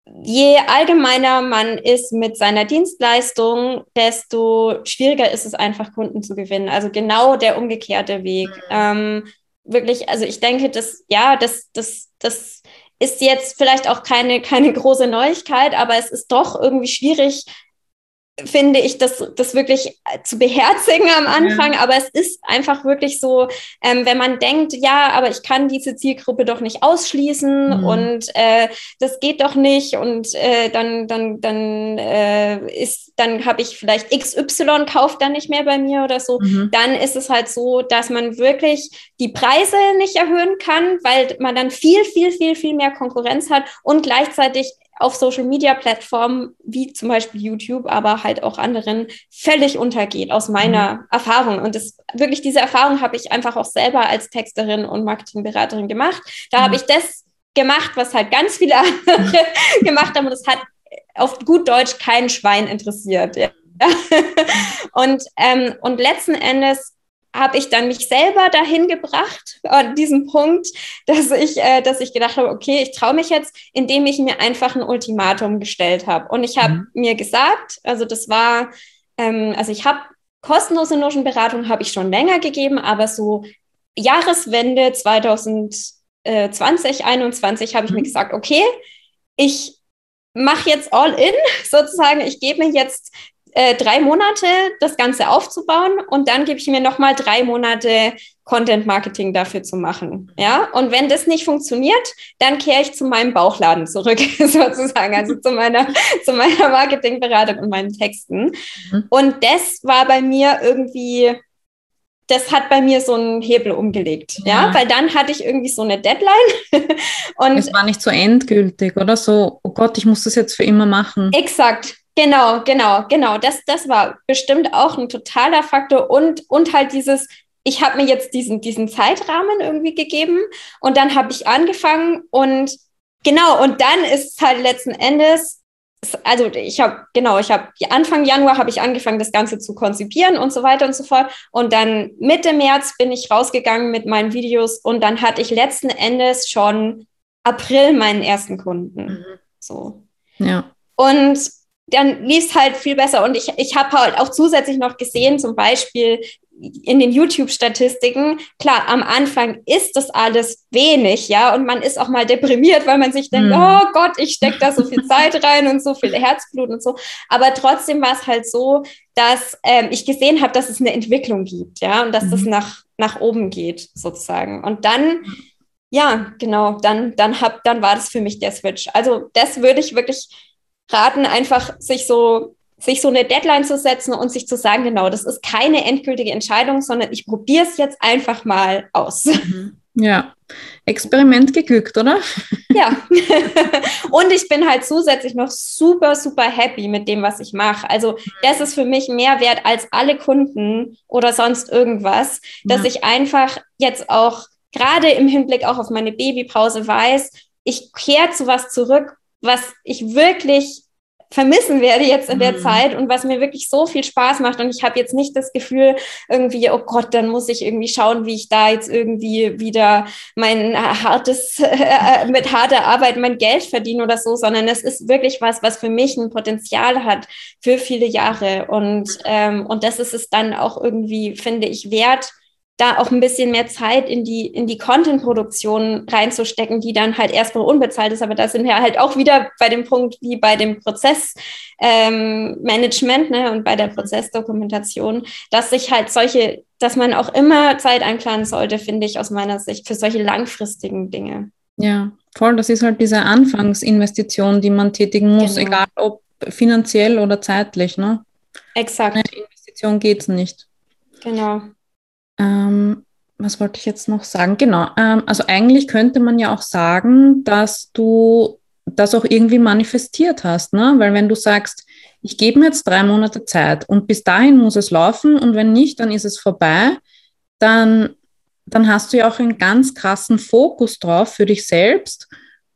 je allgemeiner man ist mit seiner Dienstleistung, desto schwieriger ist es einfach, Kunden zu gewinnen. Also genau der umgekehrte Weg. Mhm. Ähm, wirklich, also ich denke, dass, ja, das, das, das ist jetzt vielleicht auch keine, keine große Neuigkeit, aber es ist doch irgendwie schwierig, finde ich, das, das wirklich zu beherzigen am Anfang. Ja. Aber es ist einfach wirklich so, ähm, wenn man denkt, ja, aber ich kann diese Zielgruppe doch nicht ausschließen mhm. und äh, das geht doch nicht und äh, dann, dann, dann äh, ist, dann habe ich vielleicht XY kauft dann nicht mehr bei mir oder so. Mhm. Dann ist es halt so, dass man wirklich die Preise nicht erhöhen kann, weil man dann viel, viel, viel, viel mehr Konkurrenz hat und gleichzeitig auf Social Media Plattformen wie zum Beispiel YouTube, aber halt auch anderen völlig untergeht aus meiner mhm. Erfahrung. Und das wirklich diese Erfahrung habe ich einfach auch selber als Texterin und Marketingberaterin gemacht. Da mhm. habe ich das gemacht, was halt ganz viele andere gemacht haben und es hat auf gut Deutsch kein Schwein interessiert. Ja. und, ähm, und letzten Endes habe ich dann mich selber dahin gebracht, an diesem Punkt, dass ich, äh, dass ich gedacht habe, okay, ich traue mich jetzt, indem ich mir einfach ein Ultimatum gestellt habe. Und ich habe mhm. mir gesagt, also das war, ähm, also ich habe kostenlose Notion-Beratung habe ich schon länger gegeben, aber so Jahreswende 2020, 2021 habe ich mhm. mir gesagt, okay, ich mache jetzt all in sozusagen. Ich gebe mir jetzt äh, drei Monate, das Ganze aufzubauen und dann gebe ich mir nochmal drei Monate Content Marketing dafür zu machen. Ja, und wenn das nicht funktioniert, dann kehre ich zu meinem Bauchladen zurück, sozusagen, also zu meiner, zu meiner Marketingberatung und meinen Texten. Mhm. Und das war bei mir irgendwie, das hat bei mir so einen Hebel umgelegt, ja, ja weil dann hatte ich irgendwie so eine Deadline. und es war nicht so endgültig, oder so, oh Gott, ich muss das jetzt für immer machen. Exakt, Genau, genau, genau. Das, das war bestimmt auch ein totaler Faktor und, und halt dieses, ich habe mir jetzt diesen, diesen Zeitrahmen irgendwie gegeben und dann habe ich angefangen und genau, und dann ist es halt letzten Endes, also ich habe, genau, ich habe Anfang Januar habe ich angefangen, das Ganze zu konzipieren und so weiter und so fort. Und dann Mitte März bin ich rausgegangen mit meinen Videos und dann hatte ich letzten Endes schon April meinen ersten Kunden. Mhm. So. Ja. Und dann lief es halt viel besser. Und ich, ich habe halt auch zusätzlich noch gesehen, zum Beispiel in den YouTube-Statistiken, klar, am Anfang ist das alles wenig, ja, und man ist auch mal deprimiert, weil man sich denkt, mm. oh Gott, ich stecke da so viel Zeit rein und so viel Herzblut und so. Aber trotzdem war es halt so, dass ähm, ich gesehen habe, dass es eine Entwicklung gibt, ja, und dass mm. das mhm. nach, nach oben geht, sozusagen. Und dann, ja, genau, dann, dann, hab, dann war das für mich der Switch. Also das würde ich wirklich raten, einfach sich so sich so eine Deadline zu setzen und sich zu sagen, genau, das ist keine endgültige Entscheidung, sondern ich probiere es jetzt einfach mal aus. Mhm. Ja, Experiment geglückt, oder? Ja. und ich bin halt zusätzlich noch super, super happy mit dem, was ich mache. Also das ist für mich mehr wert als alle Kunden oder sonst irgendwas, dass ja. ich einfach jetzt auch gerade im Hinblick auch auf meine Babypause weiß, ich kehre zu was zurück, was ich wirklich vermissen werde jetzt in der mhm. Zeit und was mir wirklich so viel Spaß macht. Und ich habe jetzt nicht das Gefühl, irgendwie, oh Gott, dann muss ich irgendwie schauen, wie ich da jetzt irgendwie wieder mein hartes, äh, mit harter Arbeit mein Geld verdiene oder so, sondern es ist wirklich was, was für mich ein Potenzial hat für viele Jahre. Und, ähm, und das ist es dann auch irgendwie, finde ich, wert, da auch ein bisschen mehr Zeit in die, in die Content-Produktion reinzustecken, die dann halt erstmal unbezahlt ist. Aber da sind wir halt auch wieder bei dem Punkt wie bei dem Prozessmanagement ähm, ne, und bei der Prozessdokumentation, dass sich halt solche, dass man auch immer Zeit einplanen sollte, finde ich aus meiner Sicht, für solche langfristigen Dinge. Ja, voll. Das ist halt diese Anfangsinvestition, die man tätigen muss, genau. egal ob finanziell oder zeitlich. Ne? Exakt. Eine Investition geht es nicht. Genau. Ähm, was wollte ich jetzt noch sagen? Genau. Ähm, also eigentlich könnte man ja auch sagen, dass du das auch irgendwie manifestiert hast, ne? Weil wenn du sagst, ich gebe mir jetzt drei Monate Zeit und bis dahin muss es laufen und wenn nicht, dann ist es vorbei, dann, dann hast du ja auch einen ganz krassen Fokus drauf für dich selbst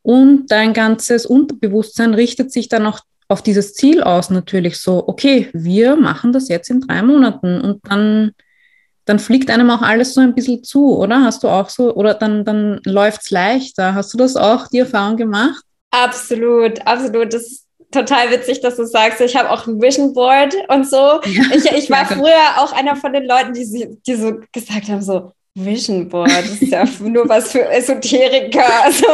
und dein ganzes Unterbewusstsein richtet sich dann auch auf dieses Ziel aus natürlich so, okay, wir machen das jetzt in drei Monaten und dann dann fliegt einem auch alles so ein bisschen zu, oder? Hast du auch so, oder dann, dann läuft es leichter. Hast du das auch, die Erfahrung gemacht? Absolut, absolut. Das ist total witzig, dass du sagst, ich habe auch ein Vision Board und so. Ja, ich, ich war früher auch einer von den Leuten, die, die so gesagt haben, so, Vision Board, das ist ja nur was für Esoteriker also,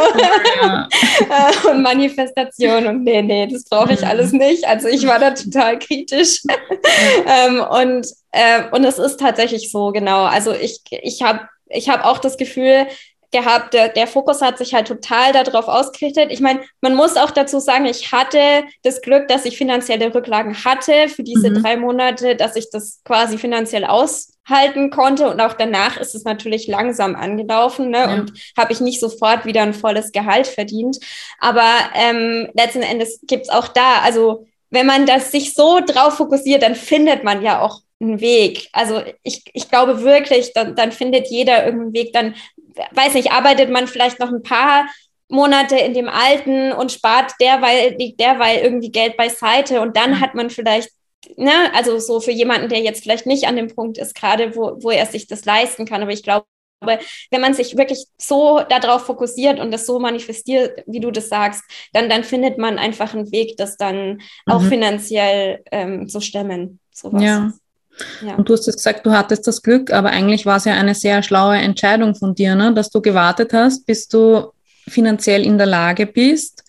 ja. und Manifestation und nee, nee, das brauche ich alles nicht. Also ich war da total kritisch. ähm, und, äh, und es ist tatsächlich so, genau. Also ich, ich habe ich hab auch das Gefühl, gehabt. Der, der Fokus hat sich halt total darauf ausgerichtet. Ich meine, man muss auch dazu sagen, ich hatte das Glück, dass ich finanzielle Rücklagen hatte für diese mhm. drei Monate, dass ich das quasi finanziell aushalten konnte. Und auch danach ist es natürlich langsam angelaufen ne? Ja. und habe ich nicht sofort wieder ein volles Gehalt verdient. Aber ähm, letzten Endes gibt's auch da, also wenn man das sich so drauf fokussiert, dann findet man ja auch einen Weg. Also ich, ich glaube wirklich, dann, dann findet jeder irgendeinen Weg. Dann weiß nicht, arbeitet man vielleicht noch ein paar Monate in dem Alten und spart derweil, derweil irgendwie Geld beiseite und dann hat man vielleicht, ne, also so für jemanden, der jetzt vielleicht nicht an dem Punkt ist, gerade wo, wo er sich das leisten kann. Aber ich glaube, wenn man sich wirklich so darauf fokussiert und das so manifestiert, wie du das sagst, dann, dann findet man einfach einen Weg, das dann mhm. auch finanziell ähm, zu stemmen. Sowas. Ja. Ja. Und du hast jetzt gesagt, du hattest das Glück, aber eigentlich war es ja eine sehr schlaue Entscheidung von dir, ne? dass du gewartet hast, bis du finanziell in der Lage bist,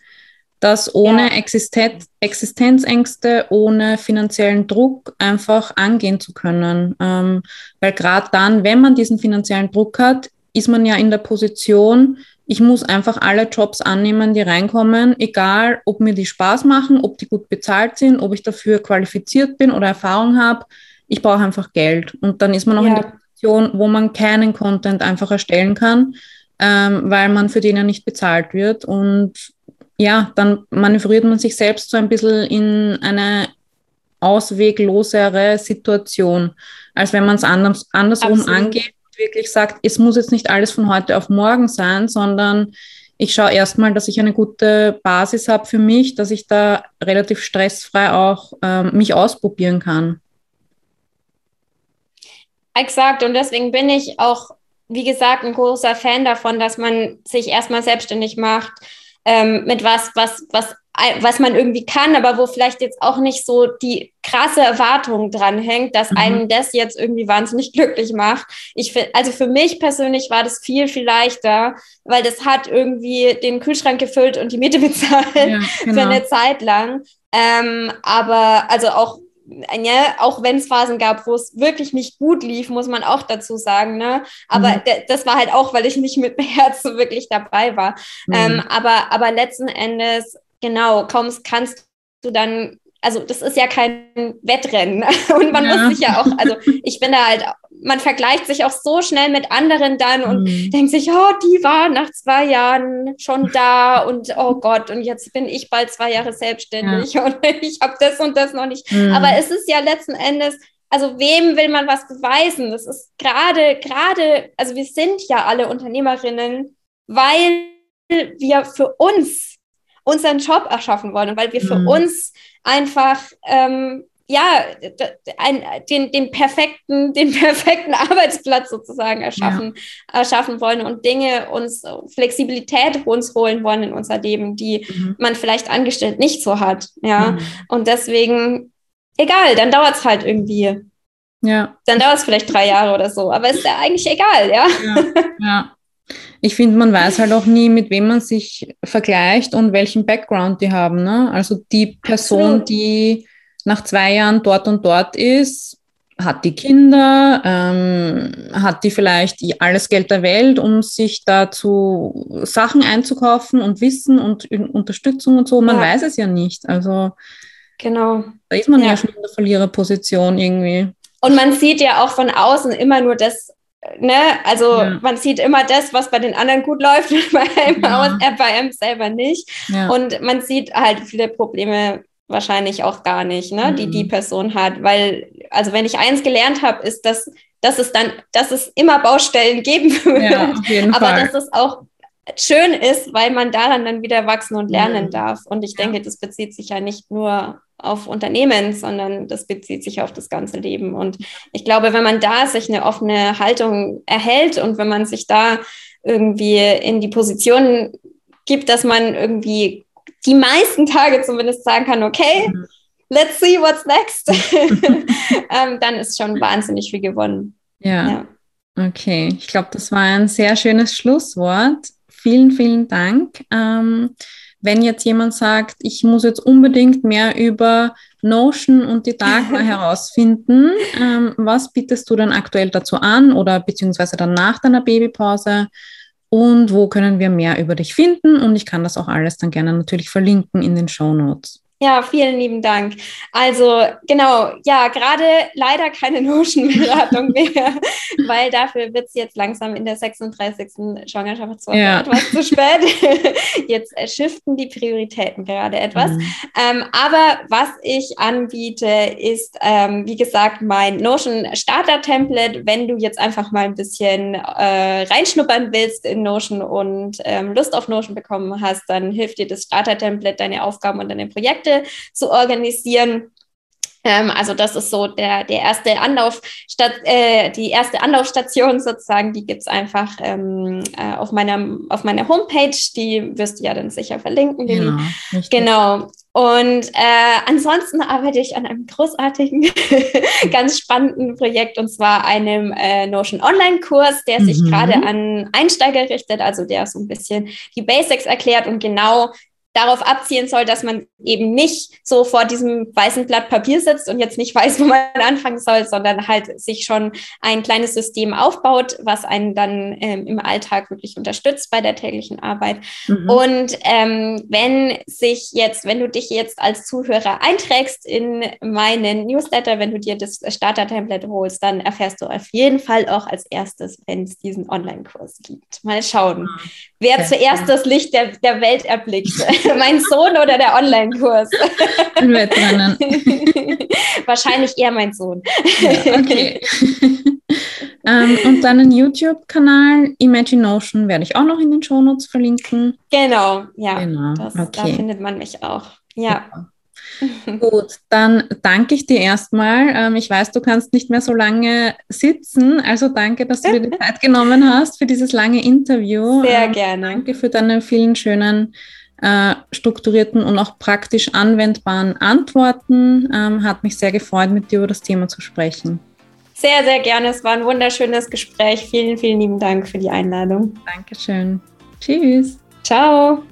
das ohne ja. Existenz, Existenzängste, ohne finanziellen Druck einfach angehen zu können. Ähm, weil gerade dann, wenn man diesen finanziellen Druck hat, ist man ja in der Position, ich muss einfach alle Jobs annehmen, die reinkommen, egal ob mir die Spaß machen, ob die gut bezahlt sind, ob ich dafür qualifiziert bin oder Erfahrung habe ich brauche einfach Geld. Und dann ist man auch ja. in der Position, wo man keinen Content einfach erstellen kann, ähm, weil man für den ja nicht bezahlt wird. Und ja, dann manövriert man sich selbst so ein bisschen in eine ausweglosere Situation, als wenn man es anders, andersrum Absolut. angeht und wirklich sagt, es muss jetzt nicht alles von heute auf morgen sein, sondern ich schaue erstmal, dass ich eine gute Basis habe für mich, dass ich da relativ stressfrei auch ähm, mich ausprobieren kann. Exakt. Und deswegen bin ich auch, wie gesagt, ein großer Fan davon, dass man sich erstmal selbstständig macht ähm, mit was, was, was, was man irgendwie kann, aber wo vielleicht jetzt auch nicht so die krasse Erwartung dranhängt, dass mhm. einen das jetzt irgendwie wahnsinnig glücklich macht. Ich finde, also für mich persönlich war das viel, viel leichter, weil das hat irgendwie den Kühlschrank gefüllt und die Miete bezahlt ja, genau. für eine Zeit lang. Ähm, aber also auch ja, auch wenn es Phasen gab, wo es wirklich nicht gut lief, muss man auch dazu sagen. Ne? Aber mhm. das war halt auch, weil ich nicht mit dem Herz so wirklich dabei war. Mhm. Ähm, aber, aber letzten Endes, genau, kaum kannst du dann also das ist ja kein Wettrennen. Und man ja. muss sich ja auch, also ich bin da halt, man vergleicht sich auch so schnell mit anderen dann und mhm. denkt sich, oh, die war nach zwei Jahren schon da und oh Gott, und jetzt bin ich bald zwei Jahre selbstständig ja. und ich habe das und das noch nicht. Mhm. Aber es ist ja letzten Endes, also wem will man was beweisen? Das ist gerade, gerade, also wir sind ja alle Unternehmerinnen, weil wir für uns unseren Job erschaffen wollen und weil wir für mhm. uns einfach ähm, ja ein, den, den perfekten den perfekten Arbeitsplatz sozusagen erschaffen ja. erschaffen wollen und Dinge uns Flexibilität uns holen wollen in unser Leben, die mhm. man vielleicht angestellt nicht so hat, ja mhm. und deswegen egal, dann dauert es halt irgendwie ja. Dann dauert es vielleicht drei Jahre oder so, aber ist ja eigentlich egal, ja. Ja, ja. Ich finde, man weiß halt auch nie, mit wem man sich vergleicht und welchen Background die haben. Ne? Also die Person, Absolut. die nach zwei Jahren dort und dort ist, hat die Kinder, ähm, hat die vielleicht alles Geld der Welt, um sich dazu Sachen einzukaufen und Wissen und Unterstützung und so. Man ja. weiß es ja nicht. Also genau. Da ist man ja, ja schon in der Verliererposition irgendwie. Und man sieht ja auch von außen immer nur das ne, also ja. man sieht immer das, was bei den anderen gut läuft, bei einem, ja. aus, äh, bei einem selber nicht. Ja. Und man sieht halt viele Probleme wahrscheinlich auch gar nicht, ne, mhm. die die Person hat. Weil, also wenn ich eins gelernt habe, ist, dass, dass es dann, dass es immer Baustellen geben wird. Aber dass es auch schön ist, weil man daran dann wieder wachsen und lernen mhm. darf. Und ich denke, das bezieht sich ja nicht nur auf Unternehmen, sondern das bezieht sich auf das ganze Leben. Und ich glaube, wenn man da sich eine offene Haltung erhält und wenn man sich da irgendwie in die Position gibt, dass man irgendwie die meisten Tage zumindest sagen kann, okay, mhm. let's see what's next, ähm, dann ist schon wahnsinnig viel gewonnen. Ja. ja. Okay, ich glaube, das war ein sehr schönes Schlusswort. Vielen, vielen Dank. Ähm, wenn jetzt jemand sagt, ich muss jetzt unbedingt mehr über Notion und die Dagmar herausfinden, ähm, was bietest du dann aktuell dazu an oder beziehungsweise dann nach deiner Babypause? Und wo können wir mehr über dich finden? Und ich kann das auch alles dann gerne natürlich verlinken in den Show Notes. Ja, vielen lieben Dank. Also genau, ja, gerade leider keine Notion-Beratung mehr, weil dafür wird es jetzt langsam in der 36. Schwangerschaftswoche ja. etwas zu spät. Jetzt shiften die Prioritäten gerade etwas. Mhm. Ähm, aber was ich anbiete, ist, ähm, wie gesagt, mein Notion Starter-Template. Wenn du jetzt einfach mal ein bisschen äh, reinschnuppern willst in Notion und ähm, Lust auf Notion bekommen hast, dann hilft dir das Starter-Template, deine Aufgaben und deine Projekte Projekte zu organisieren. Ähm, also das ist so der, der erste Anlaufstat äh, die erste Anlaufstation sozusagen, die gibt es einfach ähm, äh, auf, meiner, auf meiner Homepage, die wirst du ja dann sicher verlinken. Ja, genau. Und äh, ansonsten arbeite ich an einem großartigen, ganz spannenden Projekt und zwar einem äh, Notion Online-Kurs, der sich mhm. gerade an Einsteiger richtet, also der so ein bisschen die Basics erklärt und genau darauf abzielen soll, dass man eben nicht so vor diesem weißen Blatt Papier sitzt und jetzt nicht weiß, wo man anfangen soll, sondern halt sich schon ein kleines System aufbaut, was einen dann ähm, im Alltag wirklich unterstützt bei der täglichen Arbeit. Mhm. Und ähm, wenn sich jetzt, wenn du dich jetzt als Zuhörer einträgst in meinen Newsletter, wenn du dir das Starter-Template holst, dann erfährst du auf jeden Fall auch als erstes, wenn es diesen Online-Kurs gibt. Mal schauen, mhm. wer okay. zuerst das Licht der, der Welt erblickt. mein Sohn oder der Online-Kurs? Wahrscheinlich eher mein Sohn. Ja, okay. ähm, und deinen YouTube-Kanal Imagination werde ich auch noch in den Shownotes verlinken. Genau, ja. Genau. Das, okay. Da findet man mich auch. Ja. Super. Gut, dann danke ich dir erstmal. Ähm, ich weiß, du kannst nicht mehr so lange sitzen, also danke, dass du dir die Zeit genommen hast für dieses lange Interview. Sehr ähm, gerne. Danke für deine vielen schönen äh, strukturierten und auch praktisch anwendbaren Antworten. Ähm, hat mich sehr gefreut, mit dir über das Thema zu sprechen. Sehr, sehr gerne. Es war ein wunderschönes Gespräch. Vielen, vielen lieben Dank für die Einladung. Dankeschön. Tschüss. Ciao.